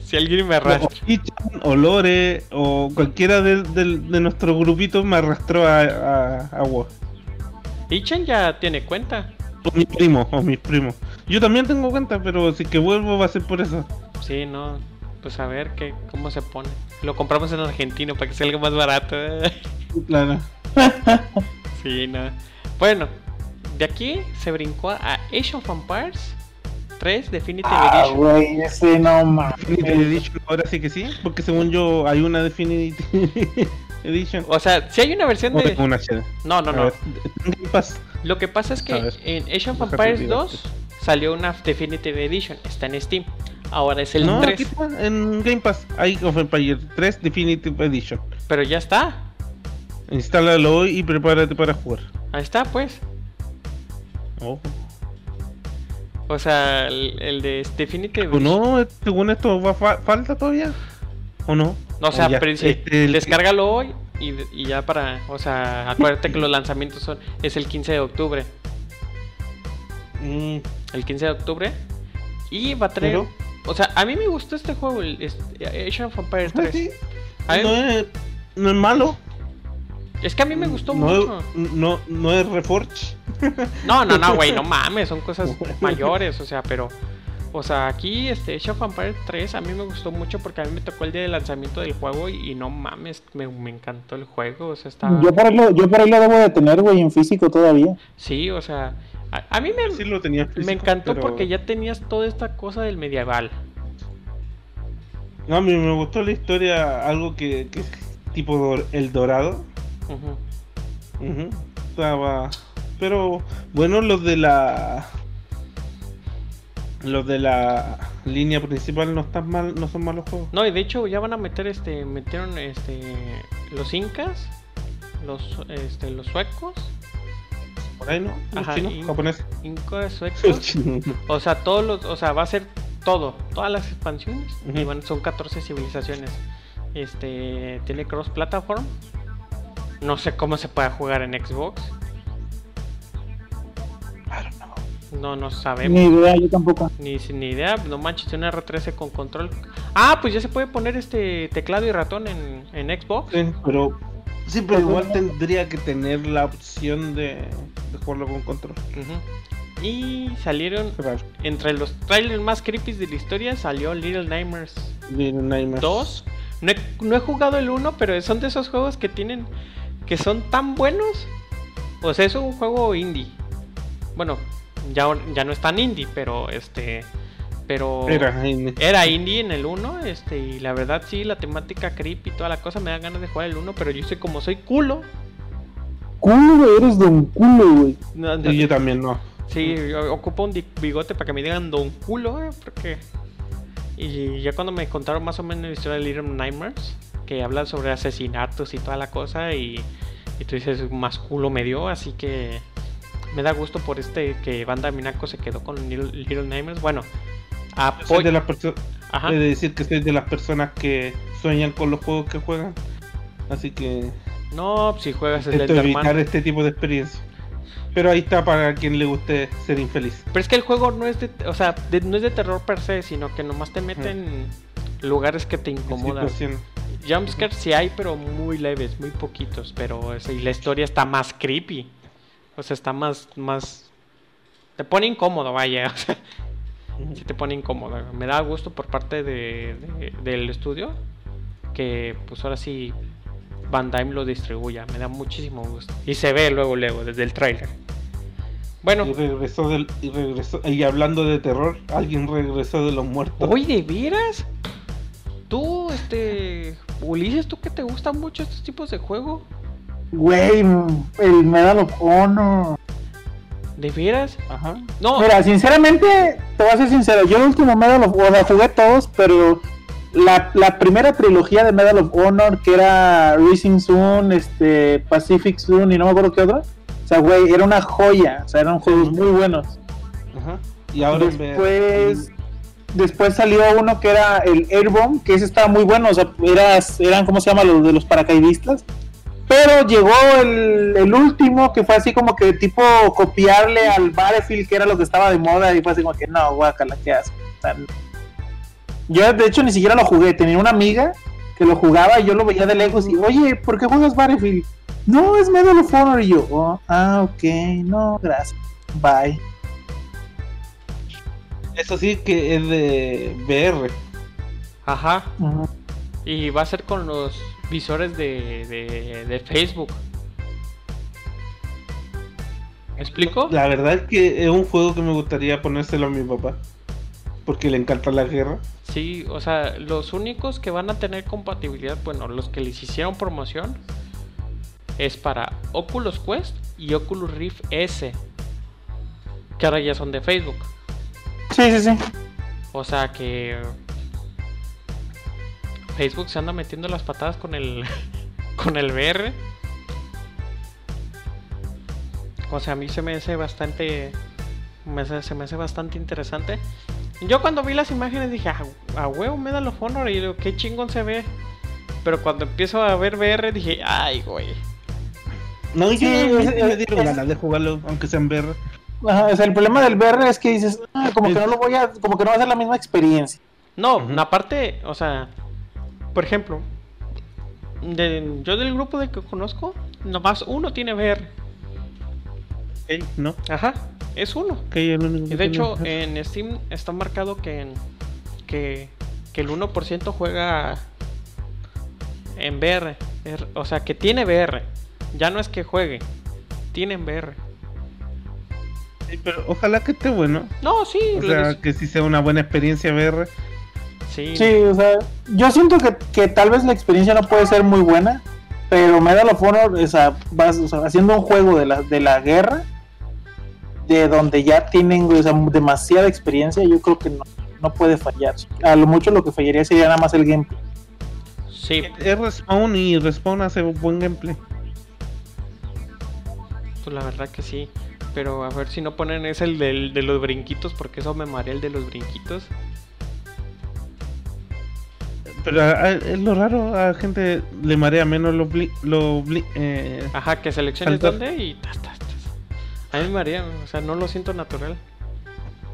si alguien me O arrastra. Ichan, o Lore o cualquiera de, de, de nuestros grupitos me arrastró a, a, a WoW. Ichan ya tiene cuenta. O mis primos, o mis primos. Yo también tengo cuenta, pero si que vuelvo va a ser por eso. Sí, no. Pues a ver qué, cómo se pone. Lo compramos en Argentina para que salga más barato. Claro. sí, no. Bueno, de aquí se brincó a Age of Empires 3 Definitive Ah, Edition. güey, ese no mames. Definitive Edition, ahora sí que sí, porque según yo hay una Definitive Edition. O sea, si hay una versión de. una. No, no, no. ver. Lo que pasa es que en Age of Empires digo. 2 salió una Definitive Edition, está en Steam. Ahora es el no, 3. aquí está, en Game Pass. Hay of Empire 3 Definitive Edition. Pero ya está. Instálalo hoy y prepárate para jugar. Ahí está, pues. Oh. O sea, el, el de Definitive ¿O no? Según esto, ¿va fa- ¿falta todavía? ¿O no? No, o sea, ¿O pero dice, Este, el- descárgalo hoy y, y ya para. O sea, acuérdate que los lanzamientos son es el 15 de octubre. Mm, El 15 de octubre. Y va a traer. Pero- O sea, a mí me gustó este juego, el este, Age of Empires 3. ah, sí, A mí- no, es, no es malo. Es que a mí me gustó no mucho. No, no es Reforge. No, no, no, güey, no mames, son cosas mayores, o sea, pero. O sea, aquí este Age of Empires 3 a mí me gustó mucho porque a mí me tocó el día de lanzamiento del juego y, y no mames, me, me encantó el juego, o sea, está... Yo por ahí lo, yo por ahí lo debo de tener, güey, en físico todavía. Sí, o sea, a, a mí me, Sí lo tenía físico, me encantó pero- porque ya tenías toda esta cosa del medieval. No, a mí me gustó la historia, algo que, que es tipo El Dorado. Ujú. Ujú, Estaba... Pero bueno, los de la... Los de la línea principal no están mal, no son malos juegos. No, y de hecho ya van a meter este, metieron este, los incas, los, este, los suecos, Por ahí no, los Ajá, chinos, y- japoneses. incas, suecos, o sea, todos los, o sea, va a ser todo, todas las expansiones, y Ujú. van, son 14 civilizaciones. Este, tiene cross platform. No sé cómo se puede jugar en Xbox. No, no sabemos. Ni idea, yo tampoco. Ni, ni idea, no manches, una R13 con control. Ah, pues ya se puede poner este teclado y ratón en, en Xbox. Sí, pero sí, pero igual tendría que tener la opción de, de jugarlo con control. Y salieron, entre los trailers más creepy de la historia, salió Little Nightmares Little Nightmares. 2. No he, no he jugado el 1, pero son de esos juegos que tienen, que son tan buenos. O sea, es un juego indie. Bueno, ya, ya no es tan indie, pero este... Pero... Era, en- Era indie en el 1, este, y la verdad sí, la temática creepy y toda la cosa me da ganas de jugar el 1, pero yo sé como soy culo. Culo, eres don culo, güey. no- no- y yo también no. sí, yo ocupo un bigote para que me digan don culo, eh, porque... Y ya cuando me contaron más o menos la historia de Little Nightmares, que habla sobre asesinatos y toda la cosa, y, y tú dices, más culo me dio, así que me da gusto por este que Banda Minaco se quedó con Little, Nightmares. Bueno, apoyo... de las de decir que soy de las personas que sueñan con los juegos que juegan. Así que No, si juegas el Enderman. evitar este tipo de experiencia. Pero ahí está para quien le guste ser infeliz. Pero es que el juego no es de, o sea, de- no es de terror per se, sino que nomás te mete en lugares que te incomodan. Jumpscares sí hay, pero muy leves, muy poquitos, pero y la historia está más creepy. O sea, está más más te pone incómodo, vaya, o sea, sí te pone incómodo. Me da gusto por parte de, de- del estudio que pues ahora sí Van Dyne lo distribuya, me da muchísimo gusto. Y se ve luego luego desde el trailer. Bueno, Y regresó del. Y regresó. Y hablando de terror, alguien regresó de los muertos. Oye, ¿de veras? Tú, este. Ulises, ¿tú que te gustan mucho estos tipos de juego? Güey, el Medal of Honor. ¿De veras? Ajá. No, Mira, sinceramente, te voy a ser sincero. Yo el último Medal of Honor, jugué todos, pero la, la primera trilogía de Medal of Honor, que era Rising Sun, este, Pacific Sun y no me acuerdo qué otra. O sea, güey, era una joya. O sea, eran juegos muy buenos. Ajá. Y ahora Después, después salió uno que era el Airborne, que ese estaba muy bueno. O sea, eras, eran, ¿cómo se llama? Los de los paracaidistas. Pero llegó el, el último que fue así como que tipo copiarle al Battlefield, que era lo que estaba de moda, y fue así como que no, guacala, ¿qué haces? Yo de hecho ni siquiera lo jugué, tenía una amiga que lo jugaba y yo lo veía de lejos y, oye, ¿por qué juegas Battlefield? No, es Medal of Honor y yo, "Oh, ah, ok, no, gracias, bye. Eso sí que es de VR. ajá. Y va a ser con los visores de, de, de Facebook. ¿Me explico? La verdad es que es un juego que me gustaría ponérselo a mi papá. Porque le encanta la guerra. Sí, o sea, los únicos que van a tener compatibilidad, bueno, los que les hicieron promoción, es para Oculus Quest y Oculus Rift S, que ahora ya son de Facebook. Sí, sí, sí. O sea que Facebook se anda metiendo las patadas con el con el VR. O sea, a mí se me hace bastante me hace- se me hace bastante interesante. Yo cuando vi las imágenes dije, "Ah, a huevo, Medal of Honor y digo, qué chingón se ve. Pero cuando empiezo a ver VR dije, ay, güey. No, Sí, yo es- me, me es- dieron ganas de jugarlo, aunque sea en VR. Ajá, o sea, el problema del VR es que dices, "Ah, como que no lo voy a, como que no va a ser la misma experiencia. No, aparte, o sea, por ejemplo, de- yo del grupo de que conozco, nomás uno tiene VR. Ok, ¿no? Ajá, es uno. Ok, el único Y que de hecho, en Steam está marcado que, en- que, que el 1% juega en VR. Er- O sea, que tiene VR. Ya no es que juegue, tienen VR. Sí, pero ojalá que esté bueno. No, sí, O sea, que sí sea una buena experiencia VR. sí. Sí, o sea, yo siento que, que tal vez la experiencia no puede ser muy buena, pero Medal of Honor, o sea, vas o sea, haciendo un juego de la, de la guerra, de donde ya tienen o sea, demasiada experiencia, yo creo que no, no puede fallar. A lo mucho lo que fallaría sería nada más el gameplay. Sí, Es Respawn y Respawn hace buen gameplay. pues la verdad que sí. Pero a ver si no ponen ese el del- de los brinquitos, porque eso me marea el de los brinquitos. Pero a- a- es lo raro, a la gente le marea menos los bli, los bli- eh, Ajá, que selecciones dónde y tas, tas. A mí me marea, o sea, no lo siento natural.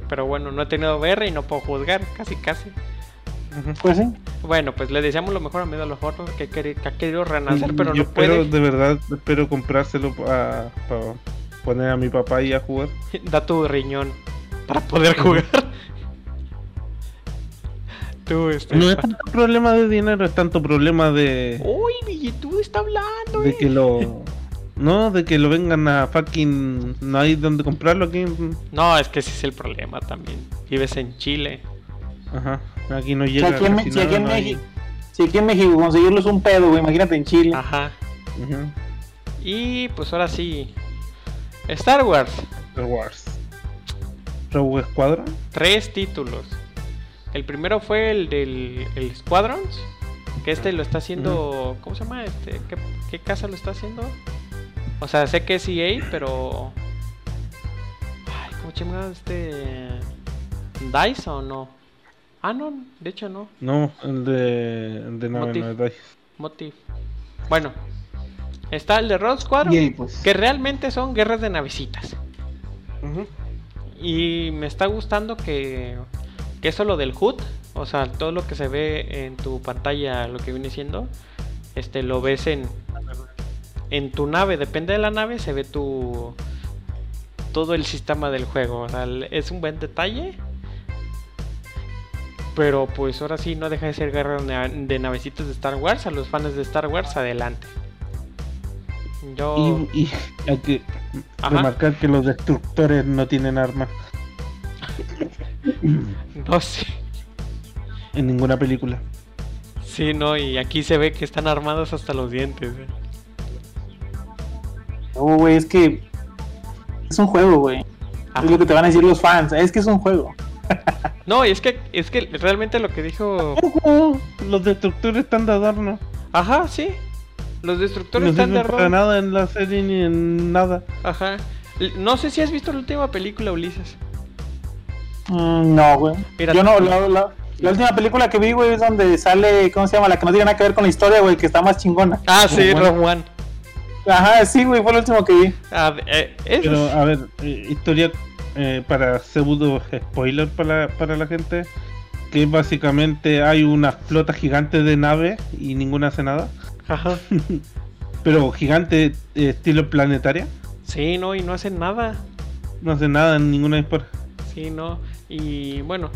Pero bueno, no he tenido VR y no puedo juzgar, casi casi. Pues sí. Bueno, pues le deseamos lo mejor a Medal of Honor, que, queri- que ha querido renacer, pero Yo no espero, puede. de verdad, espero comprárselo para poner a mi papá ahí a jugar. Da tu riñón para poder jugar. Tú, este. No es tanto problema de dinero, es tanto problema de, Uy, Villetud está hablando, de eh. que lo... No, de que lo vengan a fucking... No hay donde comprarlo aquí. No, es que ese es el problema también. Vives en Chile. Ajá, aquí no Si llega aquí en, si aquí en no México, si aquí en México conseguirlo es un pedo, güey, imagínate en Chile. Ajá. Ujú. Y pues ahora sí. Star Wars. Star Wars. Rogue Squadron. Tres títulos. El primero fue el del el Squadrons. Que este lo está haciendo. ¿Cómo se llama? Este, ¿qué, qué casa lo está haciendo? O sea, sé que es EA, pero. Ay, ¿cómo chingada este. ¿Dice o no? Ah, no, de hecho no. No, el de, el de Motif. no DICE. Motif. Bueno, está el de Rogue Squadron. Pues. Que realmente son guerras de navecitas. Y me está gustando que, que eso lo del HUD, o sea, todo lo que se ve en tu pantalla, lo que viene siendo, este lo ves en, en tu nave, depende de la nave, se ve tu todo el sistema del juego. O sea, el- es un buen detalle. Pero pues ahora sí no deja de ser guerra de navecitas de Star Wars. A los fans de Star Wars, adelante. Yo. Y, y hay que Ajá. remarcar que los destructores no tienen armas No sé. en ninguna película. Sí, no, y aquí se ve que están armados hasta los dientes. eh. No, güey, es que es un juego, güey. Ajá. Es lo que te van a decir los fans, es que es un juego. No, y es que es que realmente lo que dijo, los destructores están de adorno. ajá, sí. Los destructores No están de sirven para nada en la serie ni en nada. Ajá. No sé si has visto la última película, Ulises. Mm, no, güey. Mira, Yo no, la, la- la última película que vi, güey, es donde sale, ¿cómo se llama? La que no tiene nada que ver con la historia, güey, que está más chingona. Ah, sí, Rogue One. Rogue One. Ajá, sí, güey, fue lo último que vi. Ah, eh, eso Pero a ver, eh, historia eh, para pseudo spoiler para la, para la gente. Que básicamente hay una flota gigante de naves y ninguna hace nada. Ajá. Pero gigante eh, estilo planetaria. Sí, no, y no hacen nada. No hace nada en ninguna dispara. Sí, no. Y bueno,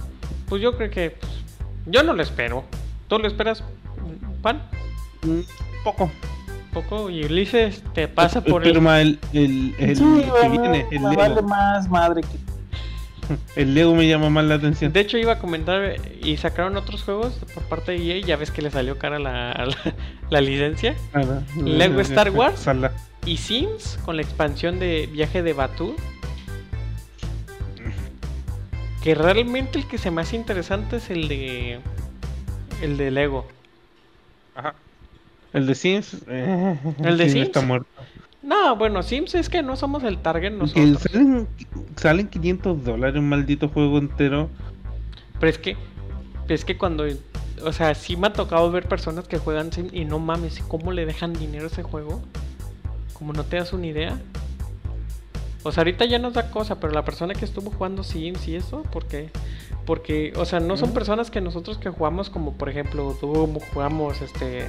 pues yo creo que pues, yo no lo espero. ¿Tú lo esperas, Pan? Mm, Poco. Poco. Y Ulises te pasa por el... el, el, el sí, que viene, el vale más madre que... El Lego me llama más la atención. De hecho iba a comentar y sacaron otros juegos por parte de EA, ya ves que le salió cara la, la, la licencia. Nada. Lego Star Wars. Sala. Y Sims con la expansión de Viaje de Batu. Que realmente el que se me hace interesante es el de. El de Lego. Ajá. El de Sims. eh, ¿El de Sims? está muerto. No, bueno, Sims es que no somos el target nosotros. salen, salen 500 dólares un maldito juego entero. Pero es que. Es que cuando. O sea, sí me ha tocado ver personas que juegan Sims y no mames, ¿cómo le dejan dinero a ese juego? Como no te das una idea. O sea, ahorita ya nos da cosa, pero la persona que estuvo jugando Sims y eso, ¿por qué? Porque, o sea, no son personas que nosotros que jugamos como, por ejemplo, Doom, jugamos este...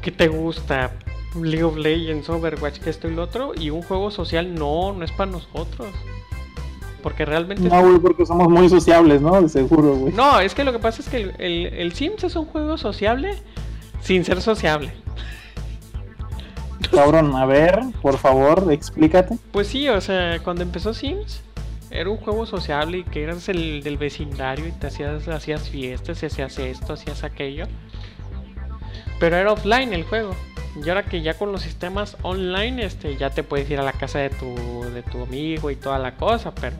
¿Qué te gusta? League of Legends, Overwatch, que esto y lo otro. Y un juego social, no, no es para nosotros. Porque realmente... No, güey, porque somos muy sociables, ¿no? De seguro, güey. No, es que lo que pasa es que el, el- el Sims es un juego sociable sin ser sociable. Cabrón, a ver, por favor, explícate. Pues sí, o sea, cuando empezó Sims, era un juego sociable y que eras el del vecindario y te hacías, hacías fiestas y hacías esto, hacías aquello. Pero era offline el juego. Y ahora que ya con los sistemas online, este, ya te puedes ir a la casa de tu, de tu amigo y toda la cosa, pero.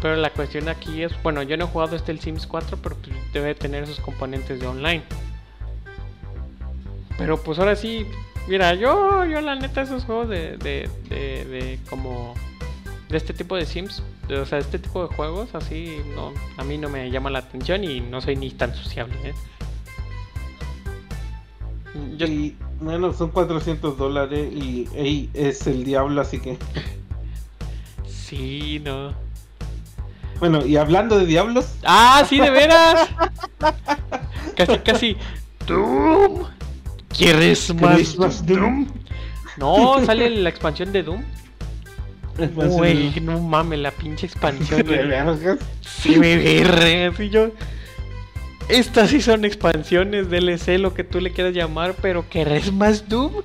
Pero la cuestión aquí es, bueno, yo no he jugado este el Sims 4, pero pues debe tener esos componentes de online. Pero pues ahora sí, mira, yo, yo la neta esos juegos de, de, de, de como de este tipo de Sims, o sea, este tipo de juegos así, no, a mí no me llama la atención y no soy ni tan sociable, ¿eh? Yo, Y bueno, son 400 dólares y ey, es el diablo, así que. sí, no. Bueno, y hablando de diablos, Ah, sí, de veras. casi, casi. Doom. ¿Quieres ¿queréis más? más Doom? No, sale la expansión de Doom. Güey, no mames, la pinche expansión. de vergas. Sí, me verre, así yo. Estas sí son expansiones, DLC, lo que tú le quieras llamar, pero ¿querés más Doom?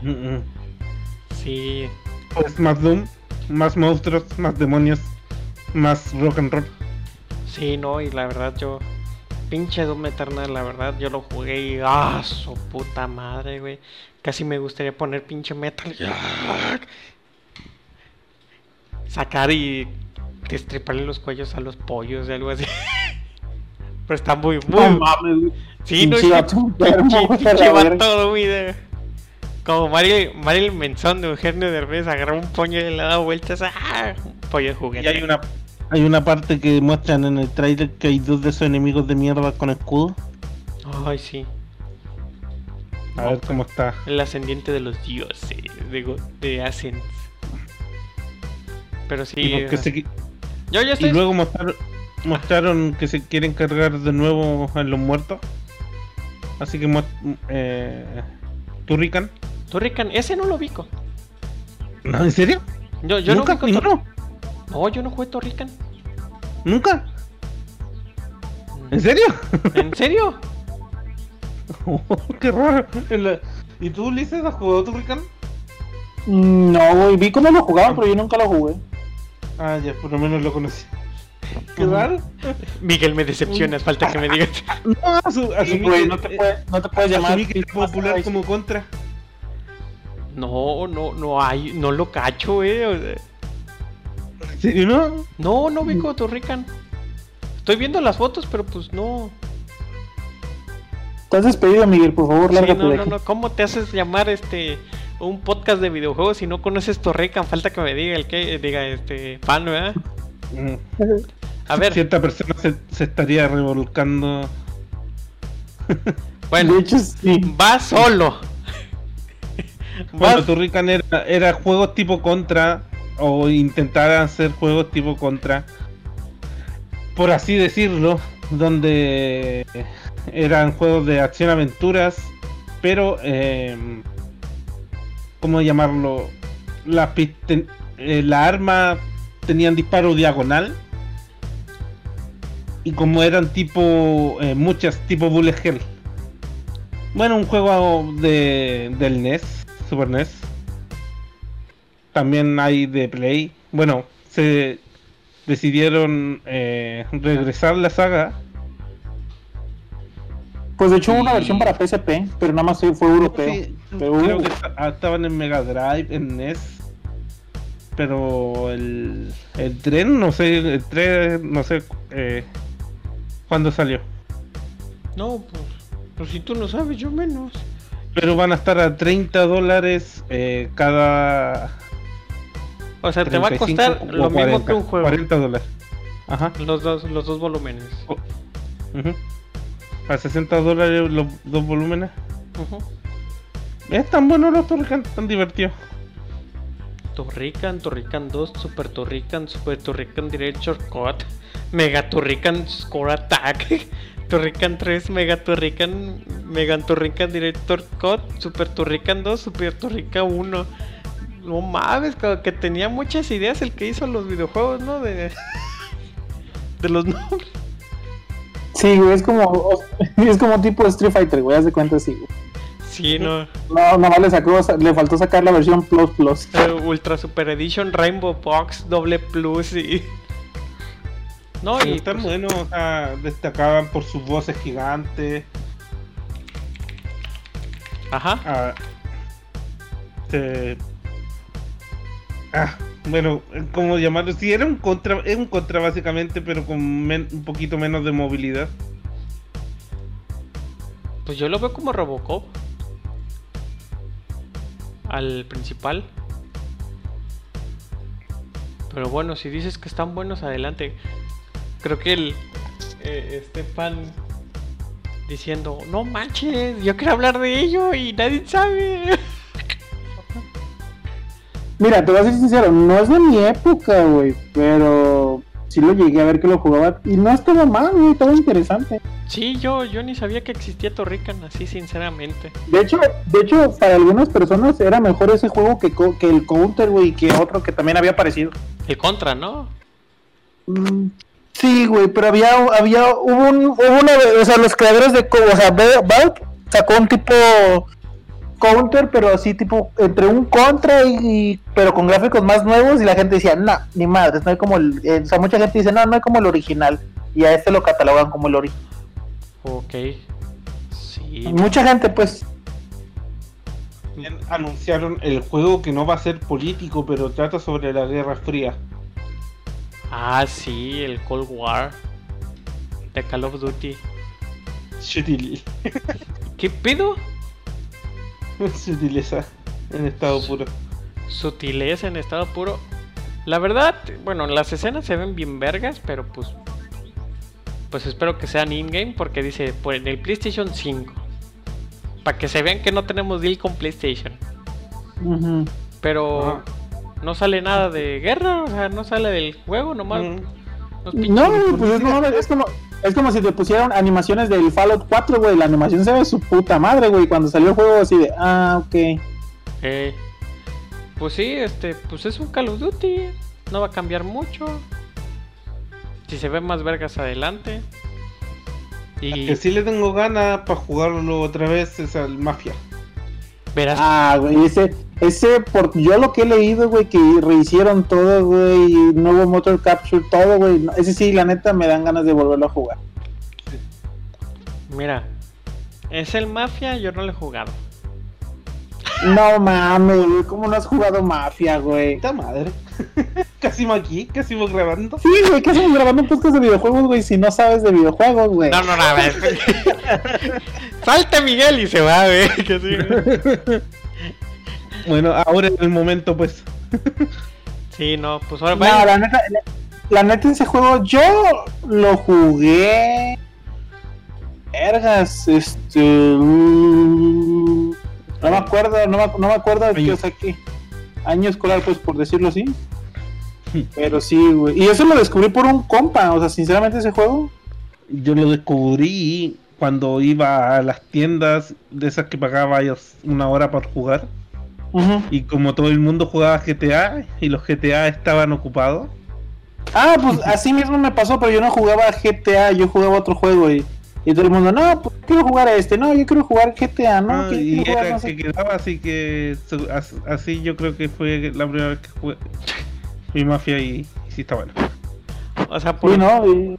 Mm, mm. Sí, Pues más Doom, más monstruos, más demonios, más rock and roll. sí, no, y la verdad yo. Pinche Doom Eternal, la verdad, yo lo jugué y. ¡Ah, su puta madre, güey! Casi me gustaría poner pinche metal. y. Sacar y destriparle los cuellos a los pollos y algo así. Pero está muy, muy. No mames. Sí, no Pinche pinche, güey, de- Como Mario, Mario Menzón de Eugenio Derbez agarró un pollo y le da vueltas. ¡Ah! Un pollo de juguete. Y hay una hay una parte que muestran en el trailer que hay dos de esos enemigos de mierda con escudo. Ay, sí. A ver cómo está. El ascendiente de los dioses, de, de Ascens. Pero sí. Y, se yo ya y estoy. luego mostraron, mostraron que se quieren cargar de nuevo a los muertos. Así que mu- eh, Turrican. Turrican, ese no lo vico. ¿No, ¿En serio? Yo, yo ¿Nunca? no. No, yo no jugué Torrican. ¿Nunca? ¿En serio? ¿En serio? Qué raro. ¿Y tú, Ulises, has jugado Turrican? Mm, No, güey, vi cómo lo jugaban, pero yo nunca lo jugué. Ah, ya, por lo menos lo conocí. Raro. Miguel, me decepcionas, falta que me digas. No, Sí, güey, no te, puedes, no te puedes llamar. popular como contra. No, no, no hay, no lo cacho, eh. o sea, ¿En serio no? No, no vico Torrican. Estoy viendo las fotos, pero pues no. Estás despedido, Miguel, por favor, Sí, lárgate no, de no, aquí. no. ¿Cómo te haces llamar este un podcast de videojuegos si no conoces Torrican? Falta que me diga el que diga este fan, ¿verdad? Mm. A ver, Cierta persona se, se estaría revolcando. bueno, De hecho, sí. va solo. Bueno, Turrican era, era juegos tipo contra. O intentar hacer juegos tipo contra. Por así decirlo. Donde eran juegos de acción-aventuras. Pero. Eh, ¿Cómo llamarlo? La, eh, la arma tenían disparo diagonal. Y como eran tipo. eh, muchas, tipo Bullet Hell. Bueno, un juego de, del NES, Super NES. También hay de Play. Bueno, se decidieron eh, regresar la saga. Pues de hecho hubo una versión para PSP, pero nada más fue europeo. Sí, Pero creo que ah, estaban en Mega Drive, en NES. Pero el, el tren, no sé, el tren, no sé eh, cuándo salió. No, pues, pues si tú no sabes, yo menos. Pero van a estar a 30 dólares eh, cada. O sea, te va a 35 costar lo mismo 40, que un juego. 40 dólares. Ajá. Los dos, los dos volúmenes. A 60 dólares los dos volúmenes. Ujú. Están buenos los Turrican, están divertidos. Turrican, Turrican 2, Super Turrican, Super Turrican Direct Shortcut, Mega Turrican Score Attack, Turrican 3, Mega Turrican, Mega Turrican Direct Shortcut, Super Turrican 2, Super Turrican 1. No mames, que tenía muchas ideas el que hizo los videojuegos, ¿no? De, de los nombres. Sí, güey, es como, es como tipo Street Fighter, güey, haz de cuenta así, güey. Sí, no. No, nomás le sacó, le faltó sacar la versión Plus Plus. Eh, Ultra Super Edition, Rainbow Box, Doble Plus y. No, Sí, y están pues, buenos, o sea, destacaban por sus voces gigantes. Ajá. Ah, ah, bueno, ¿cómo llamarlo? Sí, era un contra, es un contra básicamente, pero con men- un poquito menos de movilidad. Pues yo lo veo como Robocop. Al principal. Pero bueno, si dices que están buenos, adelante. Creo que el. eh, este fan. Diciendo, no manches, yo quiero hablar de ello y nadie sabe. Mira, te voy a ser sincero, no es de mi época, güey, pero sí lo llegué a ver que lo jugaba y no estaba mal, güey, estaba interesante. Sí, yo, yo ni sabía que existía Torrican así, sinceramente. De hecho, de hecho, para algunas personas era mejor ese juego que, que el Counter, güey, que otro que también había aparecido. El Contra, ¿no? Mm, Sí, güey, pero había, había, hubo, un, hubo una, o sea, los creadores de, o sea, Valve sacó un tipo counter, pero así tipo entre un contra y, y- pero con gráficos más nuevos y la gente decía, no, ni madres, no hay como el, eh, o sea, mucha gente dice, no, no hay como el original y a este lo catalogan como el original. Ok. Sí. Mucha gente, pues, También anunciaron el juego que no va a ser político, pero trata sobre la Guerra Fría. Ah, sí, el Cold War. De Call of Duty. Sutil- ¿Qué pedo? Sutileza en estado puro. Sutileza en estado puro. La verdad, bueno, las escenas se ven bien vergas, pero pues. Pues espero que sean in-game porque dice por en el PlayStation 5. Para que se vean que no tenemos deal con PlayStation. Pero no sale nada de guerra, o sea, no sale del juego, nomás. Mm. No, pues es, no, es como, es como si te pusieran animaciones del Fallout 4, güey, la animación se ve su puta madre, güey, cuando salió el juego así de, ah, ok. Eh, pues sí, este, pues es un Call of Duty. No va a cambiar mucho. Si se ve más vergas adelante. Y que sí le tengo ganas para jugarlo otra vez es al Mafia. Verás. Ah, güey, ese, ese, por yo lo que he leído, güey, que rehicieron todo, güey, nuevo Motor Capture, todo, güey, ese sí, la neta, me dan ganas de volverlo a jugar. Mira, es el Mafia, yo no lo he jugado. No mames, güey, ¿cómo no has jugado Mafia, güey? Puta madre. casi aquí, casi vamos grabando. Sí, güey, ¿qué hacemos grabando un podcast de videojuegos, güey, si no sabes de videojuegos, güey? No, no, no, a ver. Salta Miguel y se va, güey. Bueno, ahora es el momento, pues. Sí, no, pues ahora No, vaya. la neta, la, la neta ese juego yo lo jugué. Vergas, este. mm, No me acuerdo, no me, no me acuerdo de qué, o sea, qué año escolar, pues por decirlo así. Pero sí, güey. Y eso lo descubrí por un compa, o sea, sinceramente ese juego. Yo lo descubrí cuando iba a las tiendas de esas que pagaba una hora por jugar. Y como todo el mundo jugaba GTA y los GTA estaban ocupados, Ah, pues así mismo me pasó, pero yo no jugaba GTA, yo jugaba otro juego y, y todo el mundo, no, pues quiero jugar a este, no, yo quiero jugar GTA, no, ah, y era no el sé que quedaba, así que así yo creo que fue la primera vez que jugué mi mafia y, y sí está bueno. O sea, por. Sí, ¿no? Y-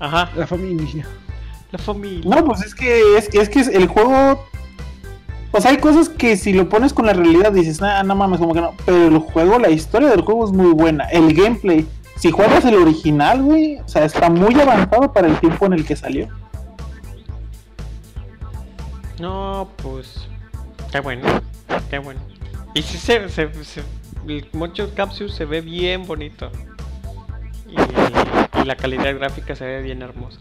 Ajá, La familia. la familia. No, pues es que es, que es que el juego. O sea, hay cosas que si lo pones con la realidad dices, nah, no mames, como que no. Pero el juego, la historia del juego es muy buena. El gameplay, si juegas el original, güey, o sea, está muy avanzado para el tiempo en el que salió. No, pues. Qué bueno. Qué bueno. Y sí se. se, se el Motion Capsule se ve bien bonito. Y, y la calidad gráfica se ve bien hermosa.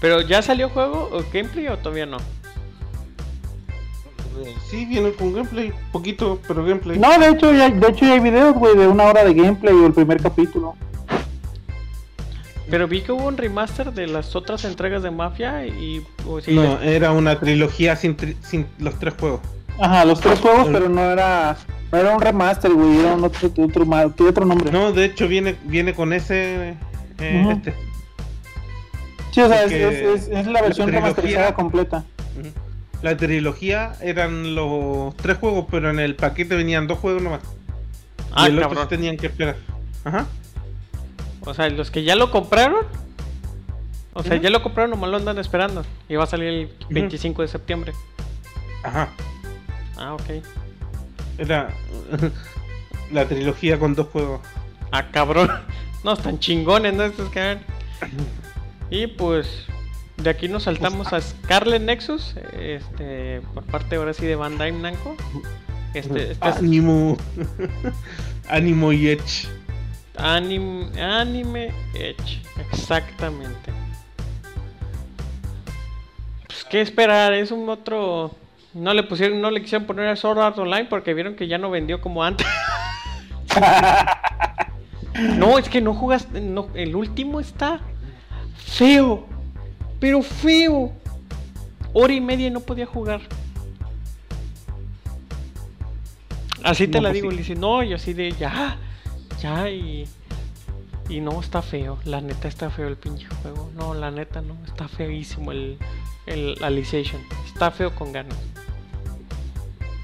Pero ya salió juego o gameplay o todavía no? Eh, Sí, viene con gameplay, poquito, pero gameplay. No, de hecho, ya, de hecho ya hay videos, güey, de una hora de gameplay o el primer capítulo. Pero vi que hubo un remaster de las otras entregas de Mafia y. o No, era una trilogía sin, tri- sin los tres juegos. Ajá, los tres juegos, El- pero no era, no era un remaster, güey, era un otro, otro, tiene otro nombre. No, de hecho viene viene con ese eh, este. sí, o sea, es, porque es, es- es la versión la remasterizada completa. La trilogía eran los tres juegos, pero en el paquete venían dos juegos nomás. Ah, y el otro cabrón. sí tenían que esperar. Ajá. O sea, los que ya lo compraron. O sea, ya lo compraron, nomás lo andan esperando. Y va a salir el 25 de septiembre. Ajá. Ah, ok. Era la trilogía con dos juegos. Ah, cabrón. No, están chingones, ¿no? Estos que Y pues. De aquí nos saltamos a Scarlet Nexus. Este. Por parte ahora sí de Bandai Namco. Este, este es Ánimo. Ánimo y Edge. anime, anime Edge. Exactamente. Pues qué esperar, es un otro. No le pusieron, no le quisieron poner a Sword Art Online porque vieron que ya no vendió como antes. No, es que no jugaste. No, el último está feo. Pero feo. Hora y media y no podía jugar. Así te No, la pues digo, sí. le dice, no, y así de ya, ya, y. Y no, está feo. La neta está feo el pinche juego. No, la neta no, está feísimo el, el Alicization. Está feo con ganas.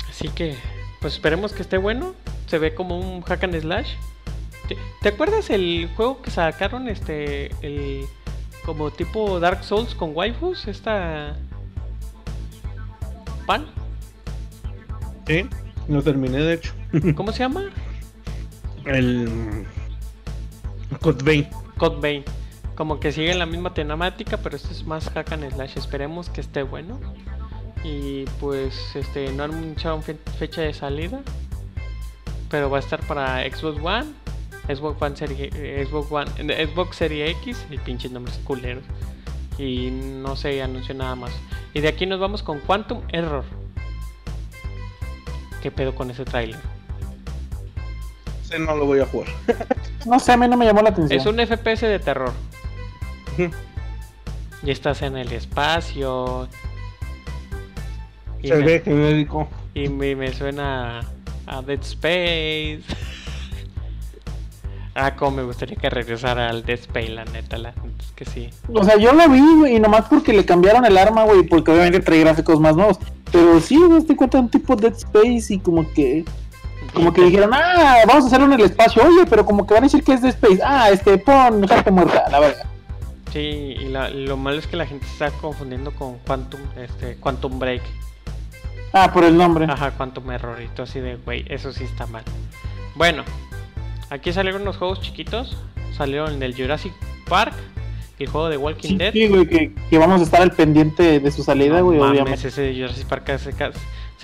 Así que, pues esperemos que esté bueno. Se ve como un hack and slash. ¿Te, te acuerdas el juego que sacaron este el como tipo Dark Souls con waifus? Esta pan, Sí. Lo terminé de hecho. ¿cómo se llama? El Code Vein. Code Vein. Como que sigue la misma temática, pero este es más hack and slash. Esperemos que esté bueno. Y pues este no han anunciado fe- fecha de salida. Pero va a estar para Xbox One, Xbox One Serie, eh, Xbox One, Xbox Serie X, y pinches nombres culeros. Y no se anunció nada más. Y de aquí nos vamos con Quantum Error. ¿Qué pedo con ese tráiler? Ese no lo voy a jugar. No sé, a mí no me llamó la atención. Es un FPS de terror. Y estás en el espacio. Y Se me, ve que me dedico. y me, me suena a Dead Space. ah, como me gustaría que regresara al Dead Space, la neta, la es que sí. O sea, yo lo vi, güey, y nomás porque le cambiaron el arma, güey, porque obviamente trae gráficos más nuevos. Pero sí, güey, te cuenta un tipo Dead Space y como que. Como que dijeron, ah, vamos a hacerlo en el espacio. Oye, pero como que van a decir que es Dead Space. Ah, este, pon gente muerta, la verdad. Sí, y la- lo malo es que la gente está confundiendo con Quantum, este, Quantum Break. Ah, por el nombre. Ajá, Quantum Error y todo así de, güey, eso sí está mal. Bueno, aquí salieron unos juegos chiquitos. Salieron el Jurassic Park, el juego de Walking Sí, Dead. sí, güey, que, que vamos a estar al pendiente de su salida, No güey, mames, obviamente. ese de Jurassic Park se,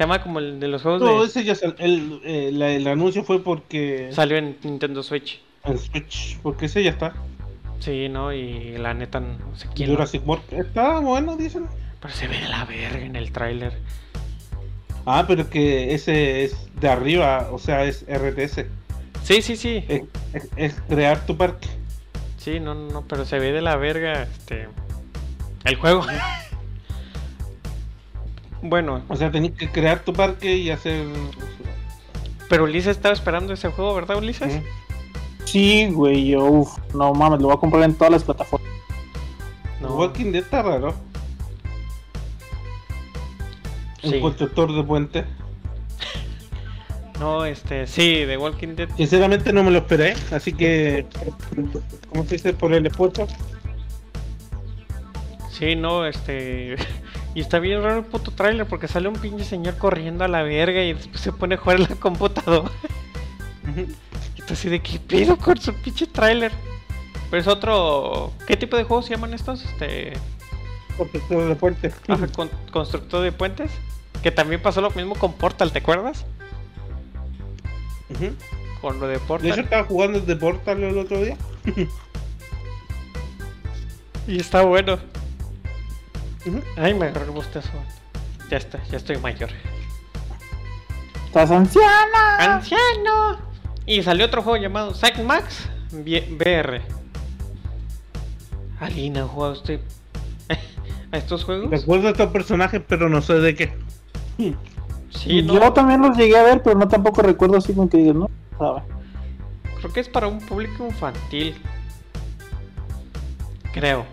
se llama como el de los juegos No, de... ese ya sal- el, eh, el anuncio fue porque Salió en Nintendo Switch. en Switch, porque ese ya está. Sí, ¿no? Y la neta, no sé quién... Jurassic World está bueno, dicen. Pero se ve de la verga en el tráiler. Ah, pero que ese es de arriba, o sea, es RTS. Sí, sí, sí. Es, es- es crear tu parque. Sí, no, no, no, pero se ve de la verga, este... El juego. bueno, O sea, tenés que crear tu parque y hacer. pero Ulises estaba esperando ese juego, ¿verdad, Ulises? Sí, güey, yo, uff, no mames, lo voy a comprar en todas las plataformas. No. Walking Dead está raro. Sí. Un constructor de puente. No, este, sí, de Walking Dead. Sinceramente no me lo esperé, así que. ¿Cómo se dice? Por el esfuerzo. Sí, no, este. Y está bien raro el puto trailer porque sale un pinche señor corriendo a la verga y después se pone a jugar en la computadora. Y está así de qué pido con su pinche trailer. Pero es otro. ¿Qué tipo de juegos se llaman estos? Este. Constructor de puente. Ajá, con- constructor de puentes. Que también pasó lo mismo con Portal, ¿te acuerdas? Con lo de De hecho, Portal. estaba jugando desde Portal el otro día. Y está bueno. Ay, me agarró el bostezo. Ya está, ya estoy mayor. Estás anciana. ¡Anciano! Y salió otro juego llamado Zack Max VR. ¿Alguien ha jugado usted a estos juegos? Recuerdo a estos personajes, pero no sé de qué. Sí, no. Yo también los llegué a ver, pero no tampoco recuerdo así como que ¿no? Sabe. Creo que es para un público infantil. Creo.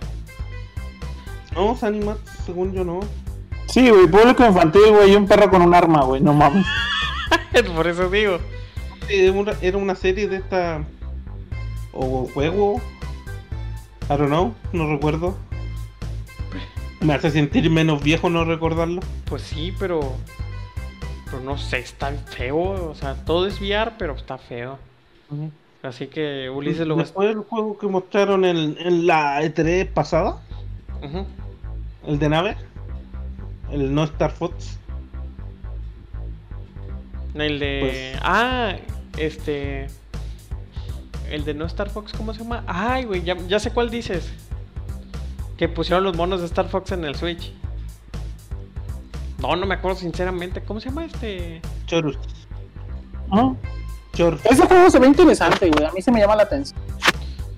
No, Sanimax, según yo no. Sí, güey, público infantil, güey, y un perro con un arma, güey, no mames. Por eso digo. Era una, serie de esta. O juego. I don't know, no recuerdo. Me hace sentir menos viejo no recordarlo. Pues sí, pero. Pero no sé, está feo. O sea, todo es VR, pero está feo. Así que Ulises lo va a. Después el juego que mostraron en, en la E3 pasada, Ujú. El de nave, el No Star Fox. El de. Pues- Ah, este. El de no Star Fox, ¿cómo se llama? Ay, güey, ya, ya sé cuál dices. Que pusieron los monos de Star Fox en el Switch. No, no me acuerdo sinceramente. ¿Cómo se llama este? Chorus. ¿No? Chorus. Ese juego se ve interesante, güey, a mí se me llama la atención.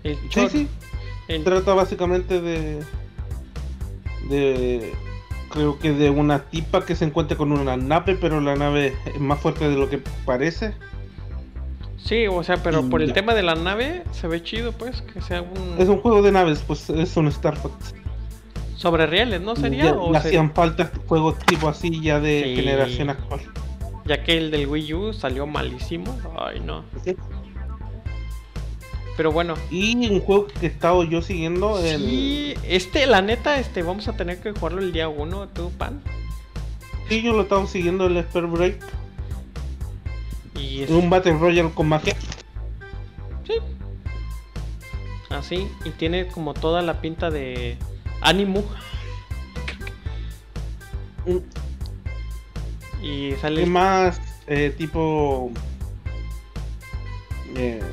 El Sí, sí. el- Trata básicamente de. De. Creo que de una tipa que se encuentra con una nave, pero la nave es más fuerte de lo que parece. Sí, o sea, pero por el tema de la nave se ve chido, pues, que sea un. Es un juego de naves, pues es un Star Fox. Sobre rieles, ¿no sería? Ya, O hacían falta juegos tipo así ya de Sí. generación actual. Ya que el del Wii U salió malísimo. Ay, no. Pero bueno. Y un juego que he estado yo siguiendo, el- Sí, este, la neta, este, vamos a tener que jugarlo el día 1, tú, pan. sí, yo lo he estado siguiendo, el Spare Break. Y un Battle Royale con magia. sí. Así, y tiene como toda la pinta de Animu. Mm, Y sale. Es más eh, tipo. eh,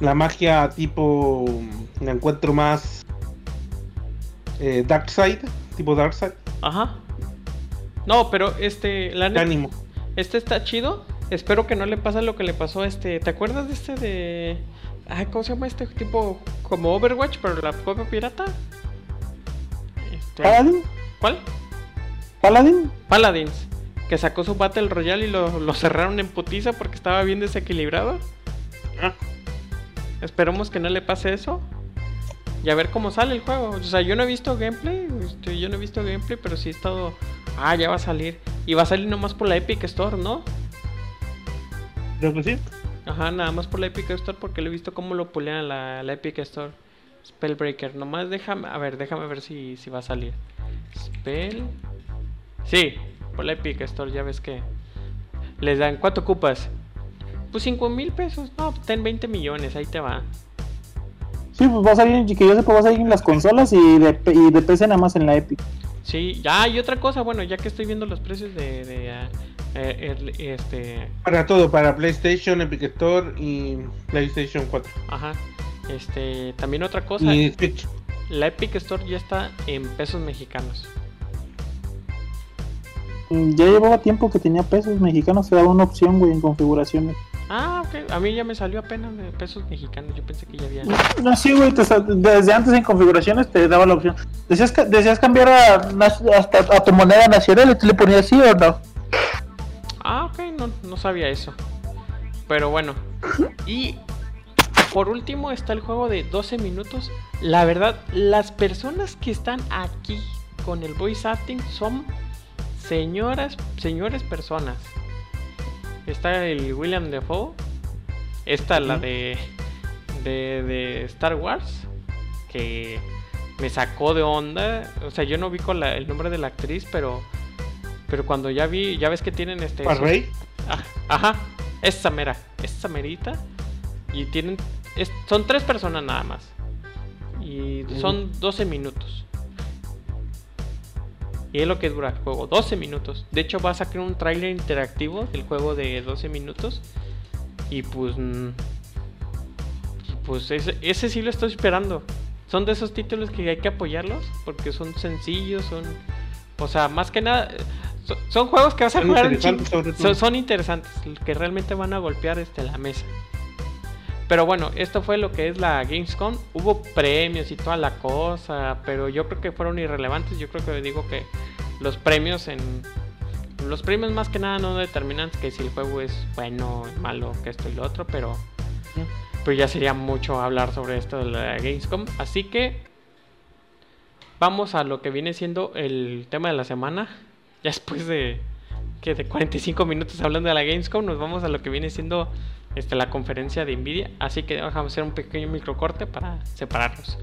la magia tipo. La encuentro más. Eh, Dark Side, tipo Dark Side. Ajá. No, pero este, la neta, Ánimo. este está chido. Espero que no le pase lo que le pasó a este. ¿Te acuerdas de este de. Ay, ¿cómo se llama este tipo? Como Overwatch, pero la copia pirata. Este, ¿Paladin? ¿Cuál? ¿Paladin? Paladins. Que sacó su Battle Royale y lo, lo cerraron en putiza porque estaba bien desequilibrado. Ah, Esperemos que no le pase eso. Y a ver cómo sale el juego. O sea, yo no he visto gameplay. este, yo no he visto gameplay, pero sí he estado. Ah, ya va a salir. Y va a salir nomás por la Epic Store, ¿no? creo que sí. Ajá, nada más por la Epic Store porque lo he visto cómo lo pulean la, la Epic Store. Spellbreaker. Nomás déjame. A ver, déjame ver si, si va a salir. Spell. Sí, por la Epic Store, ya ves que. Les dan. ¿Cuánto ocupas? Pues 5 mil pesos. No, ten 20 millones, ahí te va. Sí, pues va a salir, que yo sepa, va a salir en las consolas y de, y de PC nada más en la Epic. Sí, ya, y otra cosa, bueno, ya que estoy viendo los precios de. de eh, el- este. Para todo, para PlayStation, Epic Store y PlayStation 4. Ajá. Este. También otra cosa. Y Switch. La Epic Store ya está en pesos mexicanos. Mm, Ya llevaba tiempo que tenía pesos mexicanos, daba una opción, güey, en configuraciones. Ah, ok. A mí ya me salió apenas de pesos mexicanos. Yo pensé que ya había. No, sí, güey, te desde antes en configuraciones te daba la opción. Decías, ca- decías cambiar a, hasta a tu moneda nacional y tú le ponías sí o no. Ah, ok, no, no sabía eso. Pero bueno. Y por último está el juego de 12 minutos. La verdad, las personas que están aquí con el voice acting son señoras, señores personas. Está el William Defoe. Está la de, de Star Wars. Que me sacó de onda. O sea, yo no vi con la- el nombre de la actriz, pero pero cuando ya vi, ya ves que tienen este ¿Parrey? Ah, Ajá, esa mera, esa merita. Y tienen. es- son tres personas nada más. Y son 12 minutos. Y es lo que dura el juego, 12 minutos. De hecho, va a sacar un tráiler interactivo del juego de 12 minutos. Y pues. mm, pues ese, ese sí lo estoy esperando. Son de esos títulos que hay que apoyarlos. Porque son sencillos, son. O sea, más que nada. Son, son juegos que vas a Son jugar interesantes, son, son interesantes, que realmente van a golpear este, la mesa. Pero bueno, esto fue lo que es la Gamescom. Hubo premios y toda la cosa, pero yo creo que fueron irrelevantes. Yo creo que digo que los premios en... Los premios más que nada no determinan que si el juego es bueno, malo, que esto y lo otro, pero... Pero ya sería mucho hablar sobre esto de la Gamescom. Así que... Vamos a lo que viene siendo el tema de la semana. Ya después de... Que de 45 minutos hablando de la Gamescom, nos vamos a lo que viene siendo este, la conferencia de Nvidia. Así que vamos a hacer un pequeño microcorte para separarlos.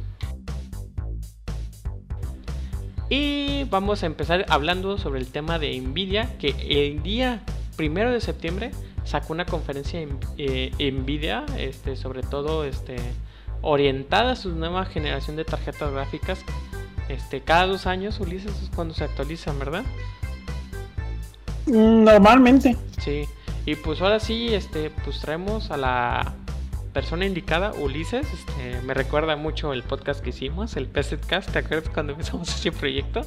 Y vamos a empezar hablando sobre el tema de Nvidia, que el día primero de septiembre sacó una conferencia en eh, Nvidia, este, sobre todo este, orientada a su nueva generación de tarjetas gráficas. Este, cada dos años, Ulises, es cuando se actualizan, ¿verdad? Mm, Normalmente. Sí, y pues ahora sí, este, pues traemos a la persona indicada, Ulises. Este, me recuerda mucho el podcast que hicimos, el PCCast. ¿Te acuerdas cuando empezamos ese proyecto?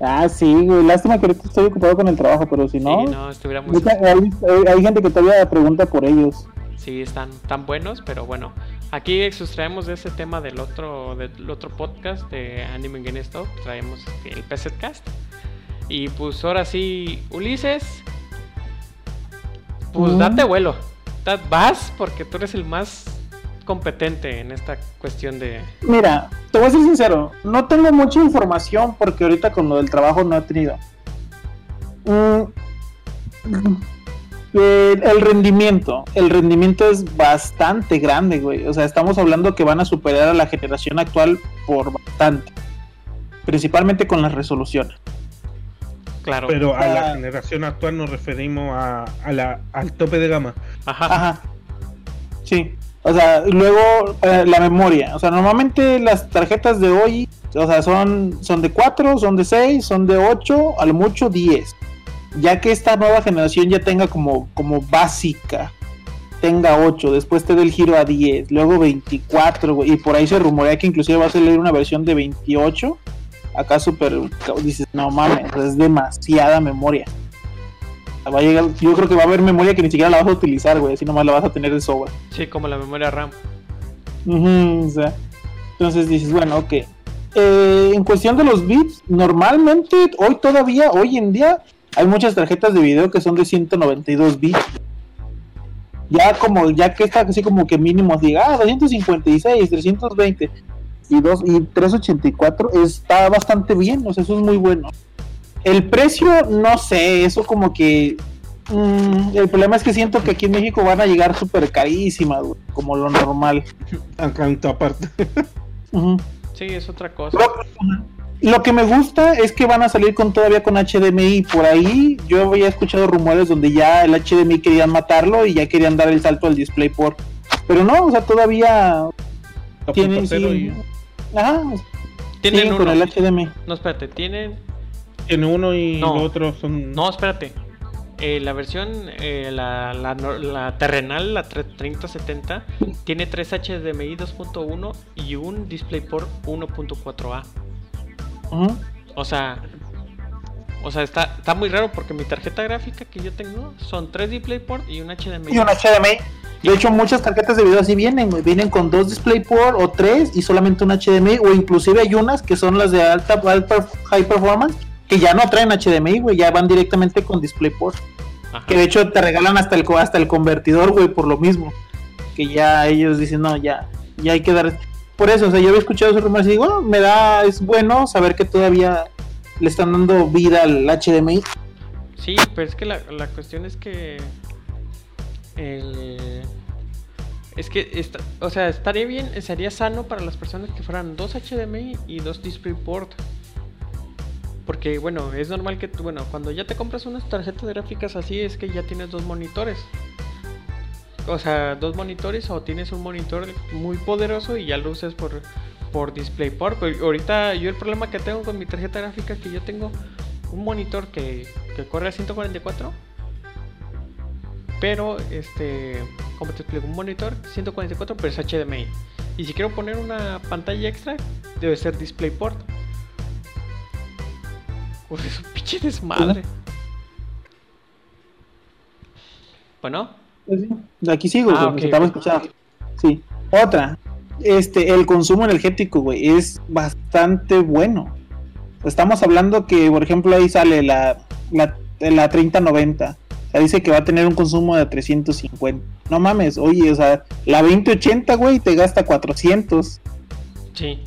Ah, sí, güey. Lástima que ahorita estoy ocupado con el trabajo, pero si no. Sí, no, estuviéramos. hay, hay- gente que todavía pregunta por ellos. Sí, están tan buenos, pero bueno. Aquí sustraemos de ese tema del otro, del otro podcast de Anime Game Stop. Traemos el PCCast. Y pues ahora sí, Ulises. Pues Mm. date vuelo. Vas porque tú eres el más competente en esta cuestión de. Mira, te voy a ser sincero, no tengo mucha información porque ahorita con lo del trabajo no he tenido. Mm, el, el rendimiento, el rendimiento es bastante grande, güey. O sea, estamos hablando que van a superar a la generación actual por bastante. Principalmente con las resoluciones. Claro. Pero a la Ah. generación actual nos referimos a, a la, al tope de gama. Ajá. Ajá. Sí. O sea, luego eh, la memoria. O sea, normalmente las tarjetas de hoy, o sea, son, son de 4, son de 6, son de 8, a lo mucho 10. Ya que esta nueva generación ya tenga como, como básica, tenga 8, después te dé el giro a 10, luego 24, güey, y por ahí se rumorea que inclusive va a salir una versión de 28. Acá super, dices, no mames, es demasiada memoria. Va a llegar, yo creo que va a haber memoria que ni siquiera la vas a utilizar, güey, así nomás la vas a tener de sobra. Sí, como la memoria RAM. O sea, entonces dices, bueno, ok. Eh, en cuestión de los bits, normalmente, hoy todavía, hoy en día, hay muchas tarjetas de video que son de 192 bits. Ya como, ya que está así como que mínimo diga, ah, 256, 320 y, dos, y 384, está bastante bien, o sea, eso es muy bueno. El precio, no sé, eso como que... mm, el problema es que siento que aquí en México van a llegar súper carísimas, güey, como lo normal. Acá en toda parte. Ujú. Sí, es otra cosa. Lo, lo que me gusta es que van a salir con todavía con HDMI. Por ahí yo había escuchado rumores donde ya el HDMI querían matarlo y ya querían dar el salto al DisplayPort. Pero no, o sea, todavía tienen... 2.0 sí- y- Ajá, Tienen siguen uno. con el HDMI. No, espérate, tienen. Tiene uno y No. los otros son. No, espérate. Eh, la versión, eh, la, la, la terrenal, la tre- 3070, tiene 3 HDMI 2.1 y un DisplayPort 1.4A. Ujú. O sea, o sea está, está muy raro porque mi tarjeta gráfica que yo tengo son 3 DisplayPort y un HDMI. Y un HDMI. De hecho, muchas tarjetas de video así vienen, güey. Vienen con dos DisplayPort o tres y solamente un HDMI. O inclusive hay unas que son las de alta, alta high performance que ya no traen HDMI, güey. Ya van directamente con DisplayPort. Ajá. Que de hecho te regalan hasta el, hasta el convertidor, güey, por lo mismo. Que ya ellos dicen, no, ya, ya hay que dar. Por eso, o sea, yo había escuchado esos rumores y digo, "Ah, me da, es bueno saber que todavía le están dando vida al HDMI. Sí, pero es que la, la cuestión es que el, Es que, está, o sea, estaría bien, sería sano para las personas que fueran dos HDMI y dos DisplayPort. Porque, bueno, es normal que, tú, bueno, cuando ya te compras unas tarjetas gráficas así, es que ya tienes dos monitores. O sea, dos monitores o tienes un monitor muy poderoso y ya lo usas por, por DisplayPort. Pero ahorita yo el problema que tengo con mi tarjeta gráfica es que yo tengo un monitor que, que corre a 144 pero este como te explico un monitor 144 pero es HDMI y si quiero poner una pantalla extra debe ser DisplayPort Uf, es un pinche desmadre bueno Pues Aquí sigo, Ah, ok. escuchando. Sí. Otra. Este, el consumo energético, güey, es bastante bueno. Estamos hablando que, por ejemplo, ahí sale la, la, la 3090. O sea, dice que va a tener un consumo de 350. No mames, oye, o sea, la 2080, güey, te gasta 400. sí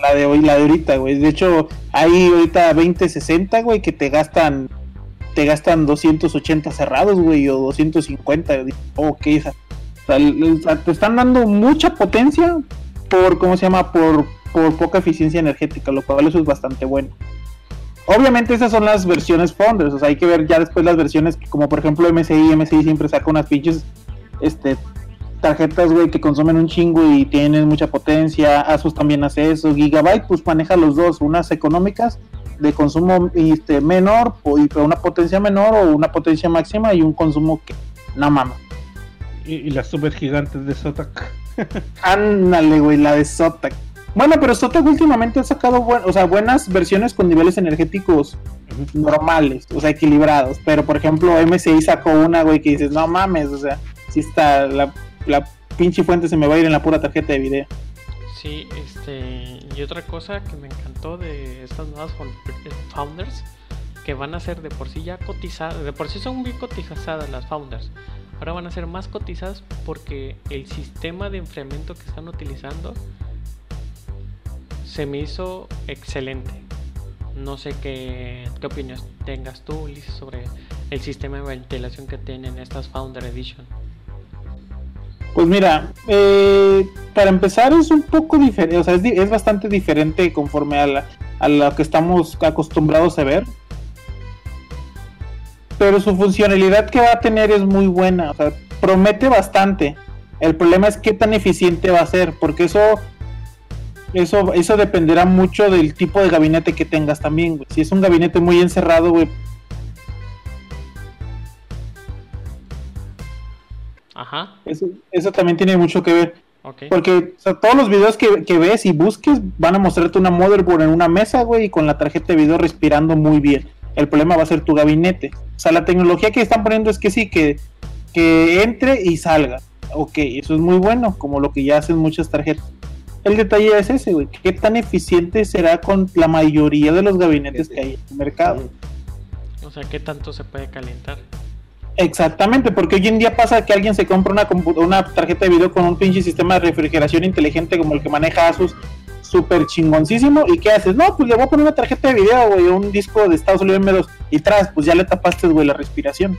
La de hoy, la de ahorita, güey. De hecho, hay ahorita 2060, güey, que te gastan te gastan 280 cerrados, güey, o 250. Digo, Ok, o sea, sea, te están dando mucha potencia por, ¿cómo se llama? Por, por poca eficiencia energética, lo cual eso es bastante bueno. Obviamente esas son las versiones Founders, o sea, hay que ver ya después las versiones como por ejemplo MSI, MSI siempre saca unas pinches este tarjetas, que consumen un chingo y tienen mucha potencia. Asus también hace eso. Gigabyte, pues maneja los dos, unas económicas de consumo este, menor y una potencia menor o una potencia máxima y un consumo que no mames. Y, y las super gigantes de Zotac. Ándale, güey, la de Zotac. Bueno, pero Zotac últimamente ha sacado buen- o sea, buenas versiones con niveles energéticos normales, o sea, equilibrados. Pero por ejemplo, MSI sacó una, güey, que dices, no mames, o sea, si está la, la pinche fuente se me va a ir en la pura tarjeta de video. Sí, este. Y otra cosa que me encantó de estas nuevas eh, founders, que van a ser de por sí ya cotizadas, de por sí son muy cotizadas las founders. Ahora van a ser más cotizadas porque el sistema de enfriamiento que están utilizando se me hizo excelente. No sé qué, qué opinión tengas tú, Ulises, sobre el sistema de ventilación que tienen estas Founder Edition. Pues mira, eh, para empezar es un poco diferente, o sea, es, bastante diferente conforme a, la- a lo que estamos acostumbrados a ver. Pero su funcionalidad que va a tener es muy buena, o sea, promete bastante. El problema es qué tan eficiente va a ser, porque eso, eso, eso dependerá mucho del tipo de gabinete que tengas también. güey. Si es un gabinete muy encerrado, güey, Ajá, eso, eso también tiene mucho que ver. Porque o sea, todos los videos que, que ves y busques van a mostrarte una motherboard en una mesa, güey, y con la tarjeta de video respirando muy bien. El problema va a ser tu gabinete. O sea, la tecnología que están poniendo es que sí, que, que entre y salga. Ok, eso es muy bueno, como lo que ya hacen muchas tarjetas. El detalle es ese, güey. ¿Qué tan eficiente será con la mayoría de los gabinetes que hay en el mercado? O sea, ¿qué tanto se puede calentar? Exactamente, porque hoy en día pasa que alguien se compra una, una tarjeta de video con un pinche sistema de refrigeración inteligente como el que maneja Asus, súper chingoncísimo. ¿Y qué haces? No, pues le voy a poner una tarjeta de video, güey, o un disco de Estados Unidos M2 y tras, pues ya le tapaste, güey, la respiración.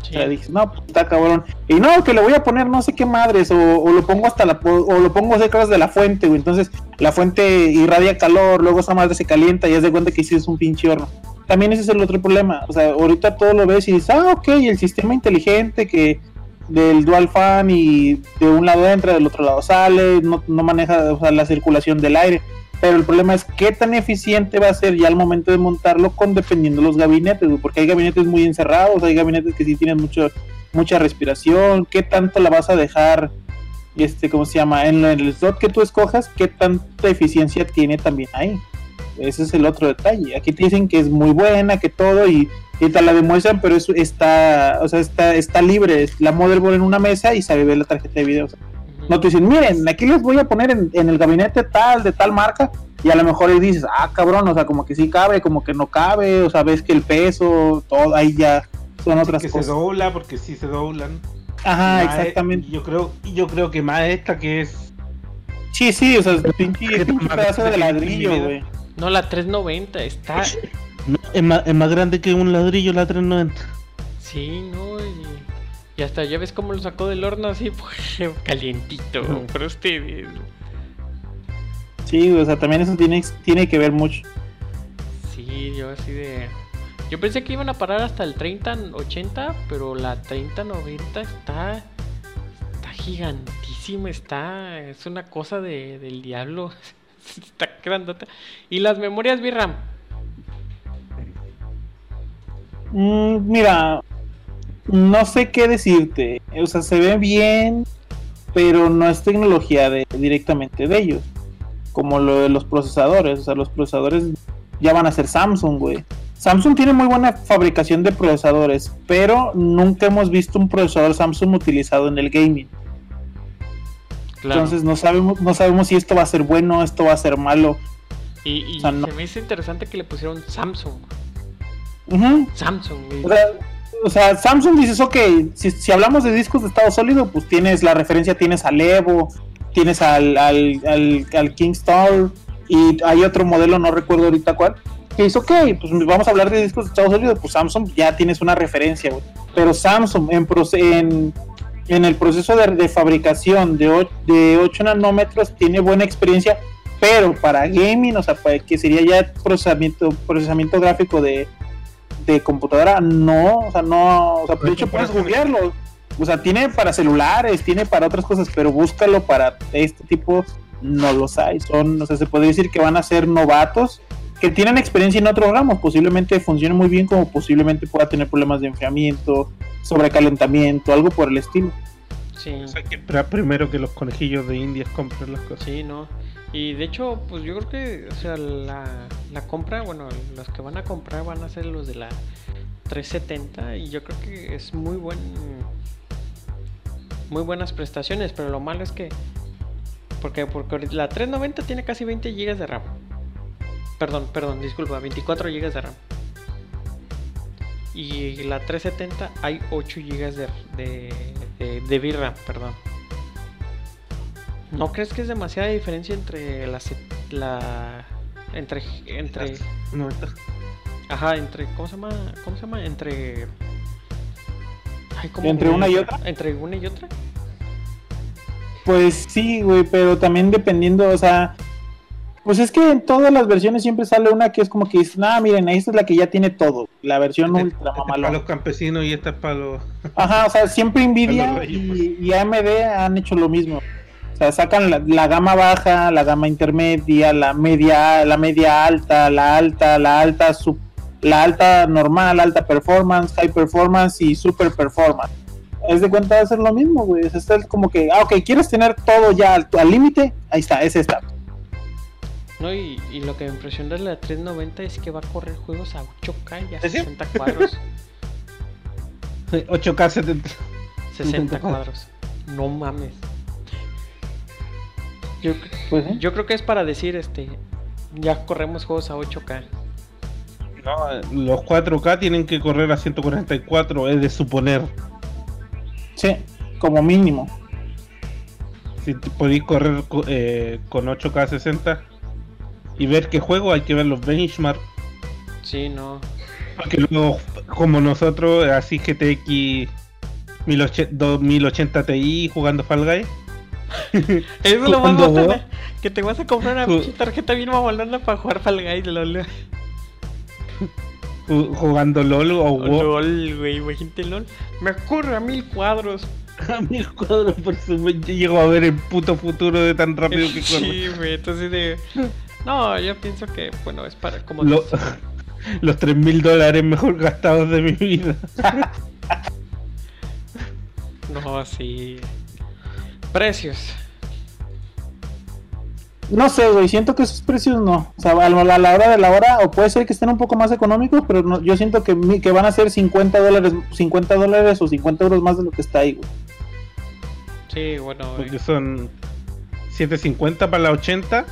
O Sí. sea, dices, no, pues está cabrón. Y no, que le voy a poner no sé qué madres, o, o lo pongo hasta la, o lo pongo cerca de la fuente, güey. Entonces la fuente irradia calor, luego esa madre se calienta y es de cuenta que es un pinche horno. También ese es el otro problema. O sea, ahorita todo lo ves y dices, ah, ok, el sistema inteligente que del dual fan y de un lado entra, del otro lado sale, no, no maneja la circulación del aire. Pero el problema es qué tan eficiente va a ser ya al momento de montarlo con dependiendo de los gabinetes, porque hay gabinetes muy encerrados, hay gabinetes que sí tienen mucho, mucha respiración, qué tanto la vas a dejar, este, ¿cómo se llama? En el slot que tú escojas, qué tanta eficiencia tiene también ahí. Ese es el otro detalle. Aquí te dicen que es muy buena, que todo, y, y te la demuestran, pero eso está, o sea, está, está libre, es la motherboard en una mesa y se ve la tarjeta de video. o sea, no te dicen, miren, aquí les voy a poner en, en el gabinete tal, de tal marca, y a lo mejor ahí dices, ah, cabrón, o sea, como que sí cabe, como que no cabe, o sea, ves que el peso, todo, ahí ya son otras que se cosas. dobla, porque sí se doblan. Ajá, Más- exactamente. Yo creo, yo creo que más esta que es. Sí, sí, o sea, es pinche, ¿Qué pinche tan pedazo de que ladrillo, güey. No, la 390 está. No, es, más, es más grande que un ladrillo la 390. Sí, no. Y, y hasta ya ves cómo lo sacó del horno así, calientito, para ustedes. Sí, o sea, también eso tiene, tiene que ver mucho. Sí, yo así de... Yo pensé que iban a parar hasta el 30-80, pero la 30-90 está... Está gigantísima, está... Es una cosa de, del diablo. está grandota. Y las memorias VRAM. Mm, mira, no sé qué decirte. O sea, se ve bien, pero no es tecnología de, directamente de ellos. Como lo de los procesadores. O sea, los procesadores ya van a ser Samsung, güey. Samsung tiene muy buena fabricación de procesadores, pero nunca hemos visto un procesador Samsung utilizado en el gaming. Entonces no sabemos, no sabemos si esto va a ser bueno, esto va a ser malo. Y, se me hizo interesante que le pusieron Samsung. Samsung. O sea, Samsung dices, ok, si, hablamos de discos de estado sólido, pues tienes la referencia, tienes al Evo, tienes al, al, al, al Kingstar y hay otro modelo, no recuerdo ahorita cuál, que dice, ok, pues vamos a hablar de discos de estado sólido, pues Samsung ya tienes una referencia, Pero Samsung en, en, en el proceso de, fabricación de, de 8 nanómetros tiene buena experiencia, pero para gaming, o sea, que sería ya procesamiento, procesamiento gráfico de de computadora, no, o sea, no, o sea, de hecho puedes googlearlo. O sea, tiene para celulares, tiene para otras cosas, pero búscalo para este tipo, no los hay. Son, o sea, se podría decir que van a ser novatos que tienen experiencia en otros ramos, posiblemente funcione muy bien, como posiblemente pueda tener problemas de enfriamiento, sobrecalentamiento, algo por el estilo. Sí. O sea, que primero que los conejillos de Indias compren las cosas. Sí, no. Y de hecho, pues yo creo que, o sea, la, la compra, bueno, los que van a comprar van a ser los de la 370 y yo creo que es muy buen muy buenas prestaciones, pero lo malo es que porque porque la 390 tiene casi 20 GB de RAM. Perdón, perdón, disculpa, 24 GB de RAM. Y la 370 hay 8 GB de, de, de, de VRAM, perdón. ¿No crees que es demasiada diferencia entre la, la entre entre Ajá, entre ¿cómo se llama? ¿Cómo se llama? Entre entre una y otra? Entre una y otra? Pues sí, güey, pero también dependiendo, o sea, pues es que en todas las versiones siempre sale una que es como que dice, nada, miren, esta es la que ya tiene todo, la versión este, ultra este para los campesinos y esta es para los... Ajá, o sea, siempre Nvidia y, y, AMD han hecho lo mismo sacan la, gama baja, la gama intermedia, la media, la media alta, la alta, la alta, sub, la alta normal, alta performance, high performance y super performance. Es de cuenta de hacer lo mismo, güey. Es como que, ah, ok, quieres tener todo ya al límite, ahí está, es esta. No, y, lo que me impresiona de la 390 es que va a correr juegos a 8K y a 60 cuadros. 8K 70. 60 cuadros. No mames. Pues, yo, creo que es para decir, este, ya corremos juegos a 8K. No, los 4K tienen que correr a 144, es de suponer. Sí, como mínimo. Si podéis correr eh, con 8K 60 y ver qué juego, hay que ver los benchmarks. Sí, no. Porque luego, como nosotros, así GTX 2080 Ti jugando Fall Guys Eso es lo más botana, Que te vas a comprar una tarjeta bien mamalona para jugar Fall Guys, LOL. Jugando LOL o WoW. LOL, güey, imagínate LOL. Me corre a mil cuadros. A mil cuadros por su llego a ver el puto futuro de tan rápido que corre. Sí, güey, entonces de. No, yo pienso que, bueno, es para como. los 3 mil dólares mejor gastados de mi vida. no, sí. Precios. No sé, güey, siento que esos precios no. O sea, a la, hora de la hora, o puede ser que estén un poco más económicos, pero yo siento que, que van a ser 50 dólares, 50 dólares o 50 euros más de lo que está ahí, güey. Sí, bueno. Porque son 750 para la 80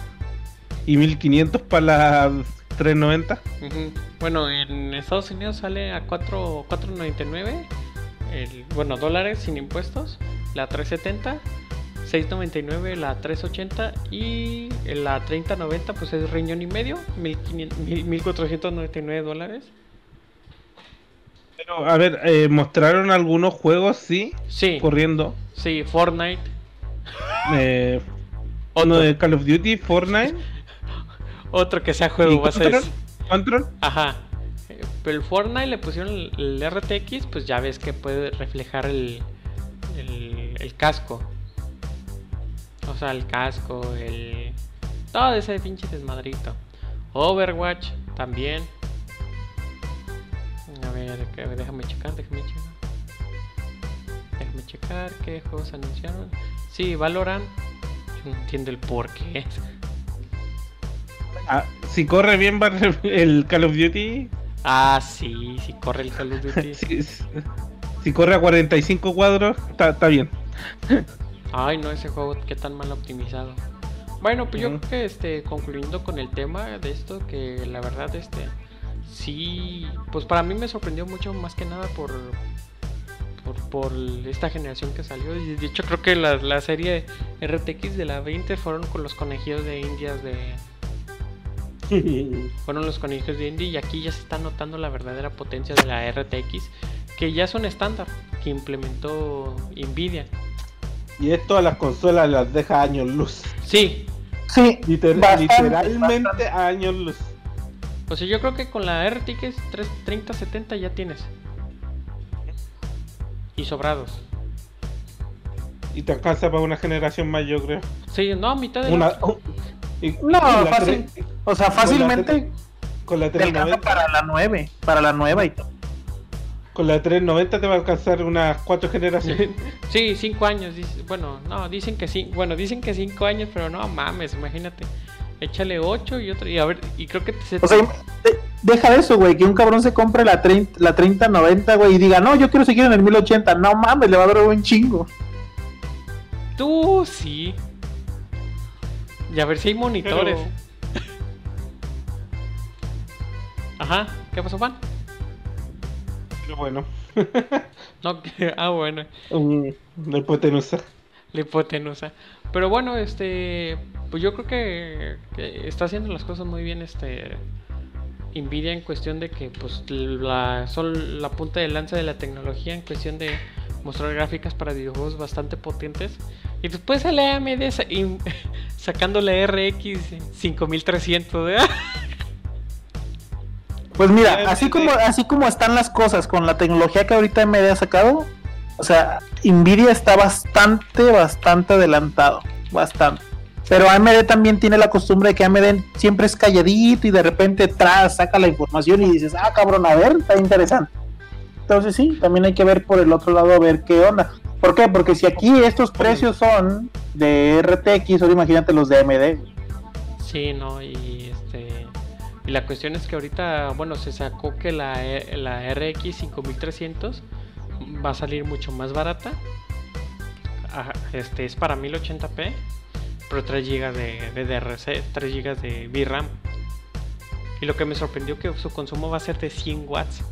y 1500 para la 390. Bueno, en Estados Unidos sale a 4, 4.99, el, bueno, dólares sin impuestos, la 370 699 la 380 y la 3090 pues es riñón y medio 1499 dólares Pero, a ver, eh, mostraron algunos juegos, sí, Sí, corriendo. sí, Fortnite. Eh, uno de Call of Duty, Fortnite. otro que sea ¿Y juego, va a ser. Control? Control. Ajá. Pero el Fortnite le pusieron el, el RTX, pues ya ves que puede reflejar el, el, el casco. O sea, el casco, el... Todo ese pinche desmadrito. Overwatch también. A ver, que- déjame checar, déjame checar. Déjame checar qué juegos anunciaron. Sí, Valorant. Yo no entiendo el por qué. Ah, si corre bien el Call of Duty. Ah, sí, sí corre el Call of Duty. Si, si corre a 45 cuadros, está bien. Ay, no, ese juego qué tan mal optimizado. Bueno, pues yo creo que este, concluyendo con el tema de esto, que la verdad, este, sí, pues para mí me sorprendió mucho más que nada por, por, por esta generación que salió. Y de hecho creo que la, la serie RTX de la 20 fueron con los conejillos de indias de... Fueron los conejillos de indie y aquí ya se está notando la verdadera potencia de la RTX, que ya son estándar, que implementó Nvidia. Y esto a las consolas las deja años luz. Sí, Sí, Liter- bastante, literalmente bastante. años luz. O sea, yo creo que con la RTX 3070 ya tienes. Y sobrados. Y te alcanza para una generación más, yo creo. Sí, no, mitad de Una, la- y- No, fácil. O sea, fácilmente Con la te alcanza 390, para la 9, para la nueva y todo. Con la 390 te va a alcanzar unas cuatro generaciones. Sí, cinco años. Bueno, no, dicen que sí. Bueno, dicen que cinco años, pero no mames, imagínate. Échale 8 y otro. Y a ver, y creo que se. O sea, de- deja eso, güey, que un cabrón se compre la 30, la 3090, güey, y diga, no, yo quiero seguir en el 1080. No mames, le va a dar un chingo. Tú sí. Y a ver si hay monitores. Pero- Ajá, ¿qué pasó, Juan? Bueno, No, ah, bueno. um, la hipotenusa. La hipotenusa. Pero bueno, este. Pues yo creo que, que está haciendo las cosas muy bien, este. Nvidia en cuestión de que, pues, la, son la punta de lanza de la tecnología en cuestión de mostrar gráficas para videojuegos bastante potentes. Y después sale AMD sa- la RX 5300. ¿eh? Pues mira, así como, así como están las cosas con la tecnología que ahorita AMD ha sacado, o sea, Nvidia está bastante, bastante adelantado, bastante. Pero AMD también tiene la costumbre de que AMD siempre es calladito y de repente tras saca la información y dices, ah, cabrón, a ver, está interesante. Entonces sí, también hay que ver por el otro lado a ver qué onda. ¿Por qué? Porque si aquí estos precios son de RTX, ahora imagínate los de AMD. Sí, no, y. Y la cuestión es que ahorita, bueno, se sacó que la, E- la RX 5300 va a salir mucho más barata. Este es para 1080p, pero 3 GB de DDRC, 3 GB de VRAM. Y lo que me sorprendió que su consumo va a ser de 100 watts.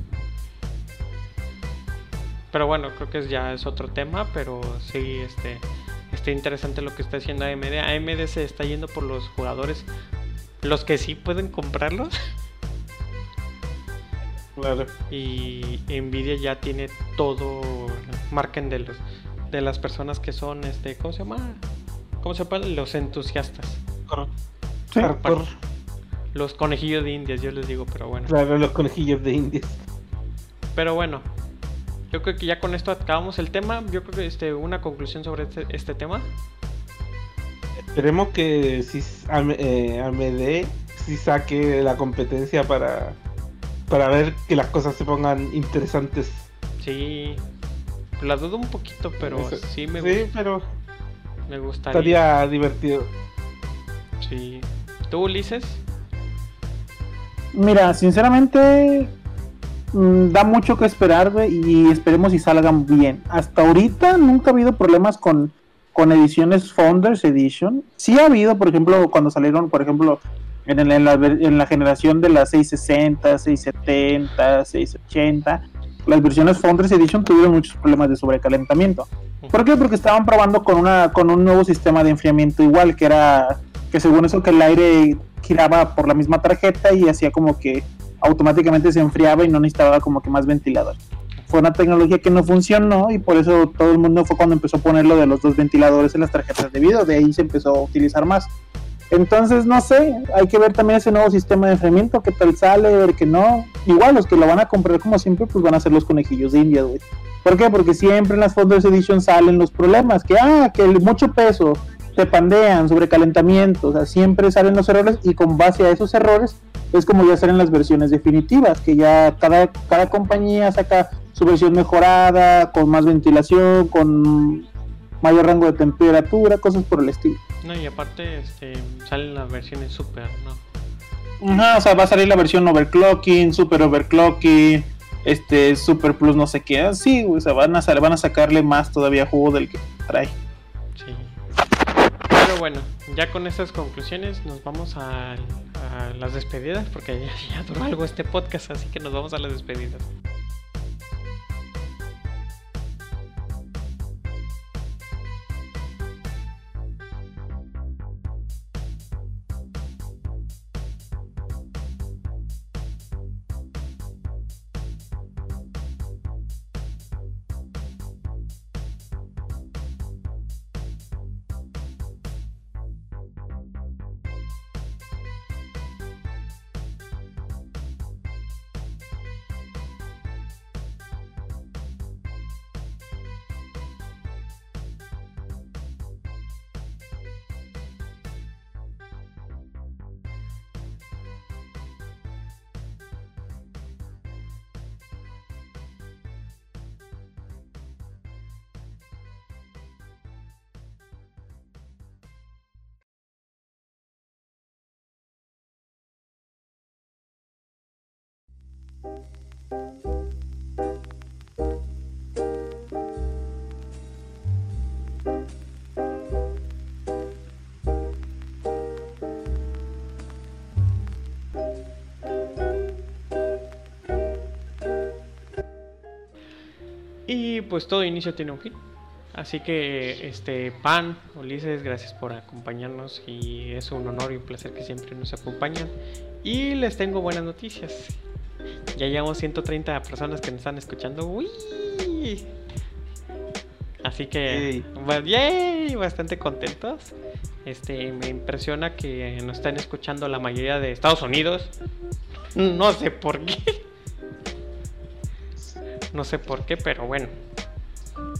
Pero bueno, creo que ya es otro tema, pero sí, este, está interesante lo que está haciendo AMD. AMD se está yendo por los jugadores, los que sí pueden comprarlos. Claro. Y Nvidia ya tiene todo, marquen de los, de las personas que son, este, ¿cómo se llama? ¿Cómo se llama? Los entusiastas. Sí. Los conejillos de indias, yo les digo, pero bueno. Claro, los conejillos de indias. Pero bueno, yo creo que ya con esto acabamos el tema. Yo creo que este, una conclusión sobre este, este tema. Esperemos que si eh, AMD si saque la competencia para para ver que las cosas se pongan interesantes. Sí, la dudo un poquito, pero Eso- sí me, sí, gus- pero me gustaría. estaría divertido. Sí. ¿Tú, Ulises? Mira, sinceramente mm, da mucho que esperar, güey, y esperemos si salgan bien. Hasta ahorita nunca ha habido problemas con, con ediciones Founders Edition. Sí ha habido, por ejemplo, cuando salieron, por ejemplo, en, en la, en la generación de las 660, 670, 680, las versiones Founders Edition tuvieron muchos problemas de sobrecalentamiento. ¿Por qué? Porque estaban probando con una con un nuevo sistema de enfriamiento igual, que era que según eso que el aire giraba por la misma tarjeta y hacía como que automáticamente se enfriaba y no necesitaba como que más ventilador. Fue una tecnología que no funcionó y por eso todo el mundo fue cuando empezó a poner lo de los dos ventiladores en las tarjetas de video, de ahí se empezó a utilizar más. Entonces, no sé, hay que ver también ese nuevo sistema de enfriamiento, qué tal sale, ver que no. Igual los que lo van a comprar como siempre, pues van a ser los conejillos de India, güey. ¿Por qué? Porque siempre en las Founders Edition salen los problemas, que ah, que mucho peso, te pandean, sobrecalentamiento, o sea, siempre salen los errores y con base a esos errores es como ya salen las versiones definitivas, que ya cada, cada compañía saca su versión mejorada, con más ventilación, con mayor rango de temperatura, cosas por el estilo. No, y aparte este, salen las versiones super, ¿no? Ajá, o sea, va a salir la versión overclocking, super overclocking, este, super plus no sé qué. Sí, o sea, van a, van a sacarle más todavía jugo del que trae. Bueno, ya con estas conclusiones nos vamos a, a las despedidas, porque ya, ya duró algo este podcast, así que nos vamos a las despedidas. Y pues todo inicio tiene un fin. Así que, este, Pan, Ulises, gracias por acompañarnos y es un honor y un placer que siempre nos acompañan. Y les tengo buenas noticias. Ya llevamos 130 personas que nos están escuchando. ¡Uy! Así que, ba- yay, bastante contentos. Este, me impresiona que nos están escuchando la mayoría de Estados Unidos. No sé por qué. No sé por qué, pero bueno.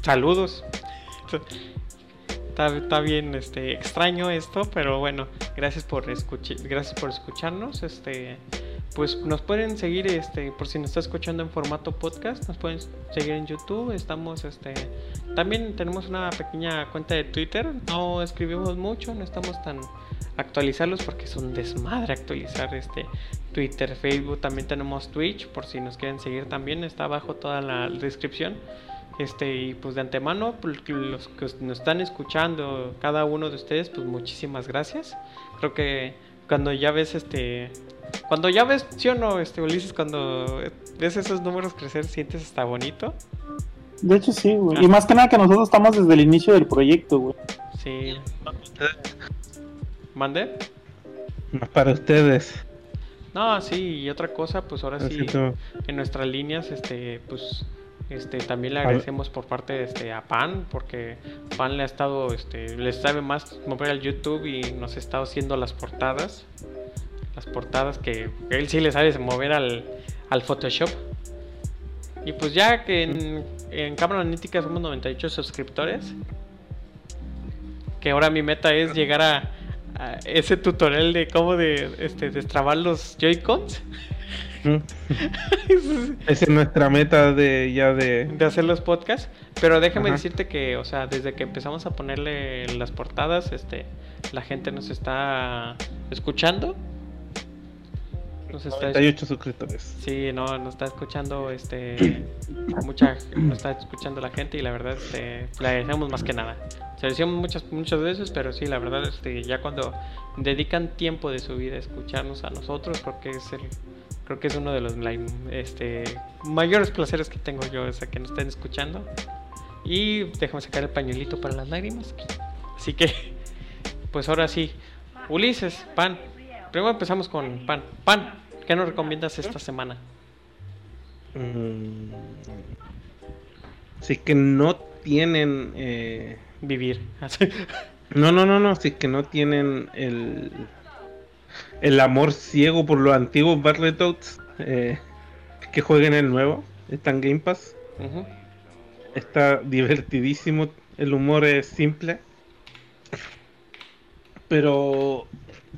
Saludos. Está, está bien este, extraño esto, pero bueno, gracias por gracias por escucharnos. Este, pues nos pueden seguir, este, por si nos está escuchando en formato podcast, nos pueden seguir en YouTube. Estamos, este, también tenemos una pequeña cuenta de Twitter. No escribimos mucho, no estamos tan actualizarlos porque es un desmadre actualizar este Twitter, Facebook. También tenemos Twitch, por si nos quieren seguir también, está abajo toda la descripción. Este, y pues de antemano, pues, los que nos están escuchando, cada uno de ustedes, pues muchísimas gracias. Creo que cuando ya ves este. Cuando ya ves, sí o no, este Ulises, cuando ves esos números crecer, sientes hasta bonito. De hecho, sí, güey. Y más que nada que nosotros estamos desde el inicio del proyecto, güey. Sí. ¿Mande? Para ustedes. No, sí, y otra cosa, pues ahora sí, en nuestras líneas, este, pues, este, también le agradecemos por parte de este, a Pan, porque Pan le ha estado, este, le sabe más mover al YouTube y nos ha estado haciendo las portadas, las portadas que él sí le sabe mover al, al Photoshop. Y pues ya que en, en Cámara Analítica somos 98 suscriptores, que ahora mi meta es llegar a, a ese tutorial de cómo de, este, destrabar los Joy-Cons. Mm. Esa es nuestra meta de ya de. de hacer los podcasts, pero déjame Ajá. decirte que, o sea, desde que empezamos a ponerle las portadas, este, la gente nos está escuchando. Nos está 98 suscriptores. Sí, no, nos está escuchando, este, mucha, nos está escuchando la gente y la verdad, este, le agradecemos más que nada. Se lo decimos muchas, muchas veces, pero sí, la verdad, este, ya cuando dedican tiempo de su vida a escucharnos a nosotros, creo que es el, creo que es uno de los, este, mayores placeres que tengo yo, o sea, que nos estén escuchando. Y déjame sacar el pañuelito para las lágrimas. Así que, pues ahora sí, Ulises, Pan. Primero empezamos con Pan. Pan, ¿qué nos recomiendas esta semana? Mm, si es que no tienen eh, Vivir. no no no no si es que no tienen el el amor ciego por los antiguos Battletoads eh, que jueguen el nuevo está en Game Pass está divertidísimo el humor es simple pero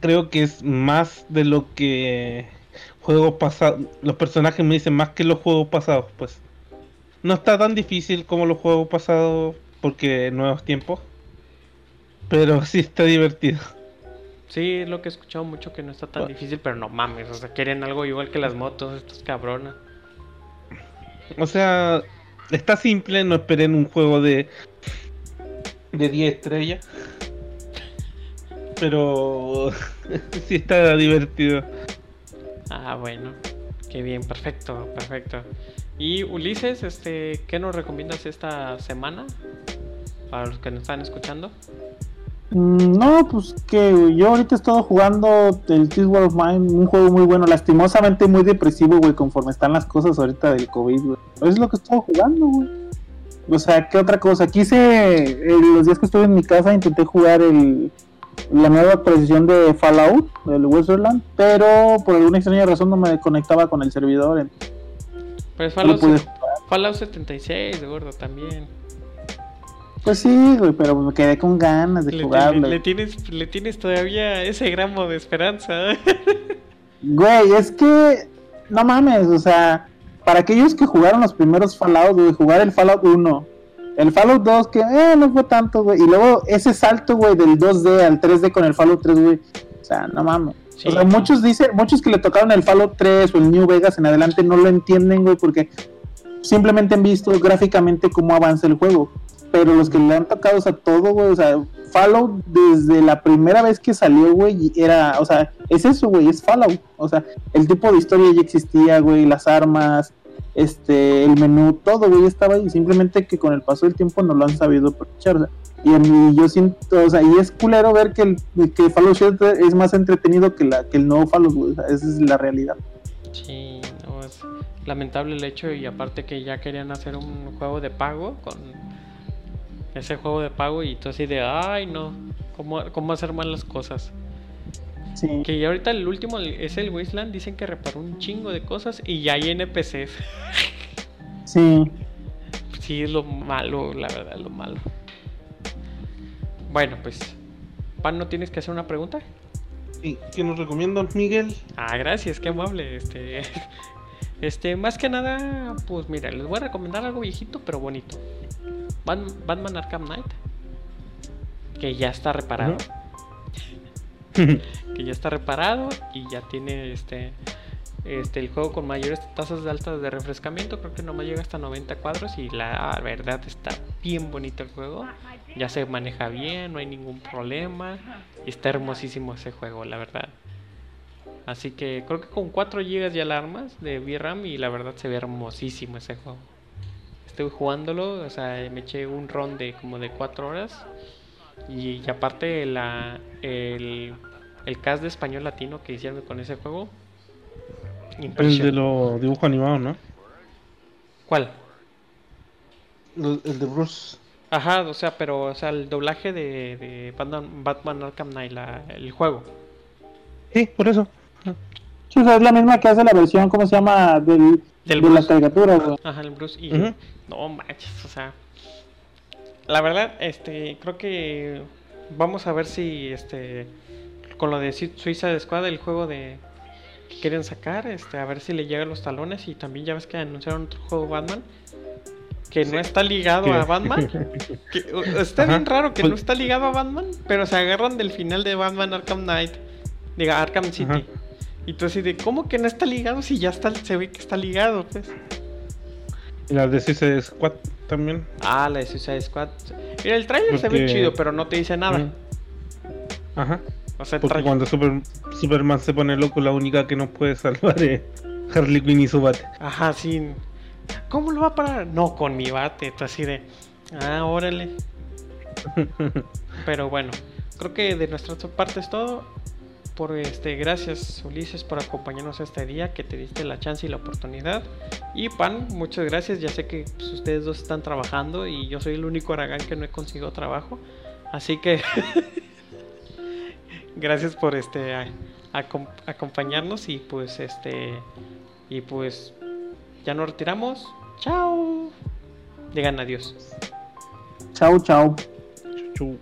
creo que es más de lo que juegos pasados los personajes me dicen más que los juegos pasados pues no está tan difícil como los juegos pasados porque nuevos tiempos pero sí está divertido Sí, es lo que he escuchado mucho que no está tan Bueno. difícil, pero no mames, o sea, quieren algo igual que las motos, estos cabrones. O sea, está simple, no esperen un juego de de 10 estrellas. Pero sí está divertido. Ah, bueno. Qué bien, perfecto, perfecto. Y Ulises, este, ¿qué nos recomiendas esta semana? Para los que nos están escuchando. Mm, No, pues que yo ahorita he estado jugando el This War of Mine, un juego muy bueno, lastimosamente muy depresivo, güey, conforme están las cosas ahorita del COVID, güey. Es lo que he estado jugando, güey. O sea, ¿qué otra cosa? Quise, eh, los días que estuve en mi casa, intenté jugar el, la nueva actualización de Fallout, del Westerland, pero por alguna extraña razón no me conectaba con el servidor. entonces Pues no lo Fallout, se- Fallout 76, de gordo, también. Pues sí, güey, pero me quedé con ganas de Le, jugarlo. le- le tienes, le tienes todavía ese gramo de esperanza. Güey, es que no mames, o sea, para aquellos que jugaron los primeros Fallout, güey, jugar el Fallout 1, el Fallout 2, que eh, no fue tanto, güey, y luego ese salto, güey, del 2D al 3D con el Fallout 3, güey, o sea, no mames. Sí. O sea, muchos dicen, muchos que le tocaron el Fallout 3 o el New Vegas en adelante no lo entienden, güey, porque simplemente han visto gráficamente cómo avanza el juego. Pero los que le han tocado, o sea, todo, güey, o sea, Fallout desde la primera vez que salió, güey, era, o sea, es eso, güey, es Fallout. O sea, el tipo de historia ya existía, güey, las armas, este, el menú, todo, güey, estaba ahí. Simplemente que con el paso del tiempo no lo han sabido aprovechar, y a yo siento, o sea, y es culero ver que, el, que Fallout Shelter es más entretenido que, la, que el nuevo Fallout, esa es la realidad. Sí, no, es lamentable el hecho y aparte que ya querían hacer un juego de pago con ese juego de pago y tú así de, ay no, ¿cómo, cómo hacer mal las cosas? Sí. Que ya ahorita el último es el Wasteland, dicen que reparó un chingo de cosas y ya hay NPCs. Sí. Sí, es lo malo, la verdad, lo malo. Bueno, pues, Pan, ¿no tienes que hacer una pregunta? ¿Y qué nos recomiendas, Miguel? Ah, gracias, qué amable. Este, este, más que nada, pues mira, les voy a recomendar algo viejito pero bonito. Bat- Batman Arkham Knight, que ya está reparado, que ya está reparado y ya tiene este, este, el juego con mayores tasas de altas de refrescamiento. Creo que nomás llega hasta 90 cuadros y la verdad está bien bonito el juego. Ya se maneja bien, no hay ningún problema. Está hermosísimo ese juego, la verdad. Así que creo que con 4 GB ya alarmas de VRAM y la verdad se ve hermosísimo ese juego. Estoy jugándolo, o sea, me eché un ron de como de 4 horas. Y, y aparte la, el, el cast de español latino que hicieron con ese juego. El de los dibujos animados, ¿no? ¿Cuál? El el de Bruce. Ajá, o sea, pero o sea, el doblaje de, de Batman, Batman Arkham Knight, la- el juego. Sí, por eso. Sí, o sea, es la misma que hace la versión, ¿cómo se llama? Del, Del de la Bruce. caricatura, güey. Ajá, el Bruce. Y no manches, o sea. La verdad, este, creo que vamos a ver si este con lo de Sui- Suiza Squad, el juego de que quieren sacar, este, a ver si le llegan los talones y también ya ves que anunciaron otro juego Batman que no está ligado ¿Qué? a Batman. Que, está Ajá, bien raro que pues- no está ligado a Batman, pero se agarran del final de Batman Arkham Knight, diga Arkham City. Ajá. Y tú así de, ¿cómo que no está ligado si ya está, se ve que está ligado, pues? Y la de Suicide Squad también. Ah, la de Suicide Squad. Mira, el trailer se ve chido, pero no te dice nada. Ajá. O sea, Porque cuando Super- Superman se pone loco, la única que nos puede salvar es Harley Quinn y su bate. Ajá, sí. ¿Cómo lo va a parar? No, con mi bate. Tú así de. Ah, órale. Pero bueno, creo que de nuestra parte es todo. Por este, gracias Ulises por acompañarnos este día, que te diste la chance y la oportunidad. Y Pan, muchas gracias. Ya sé que pues, ustedes dos están trabajando y yo soy el único Aragán que no he conseguido trabajo. Así que gracias por este acompañarnos y pues este y pues ya nos retiramos. Chao. Digan adiós. Chao, chao. Chau.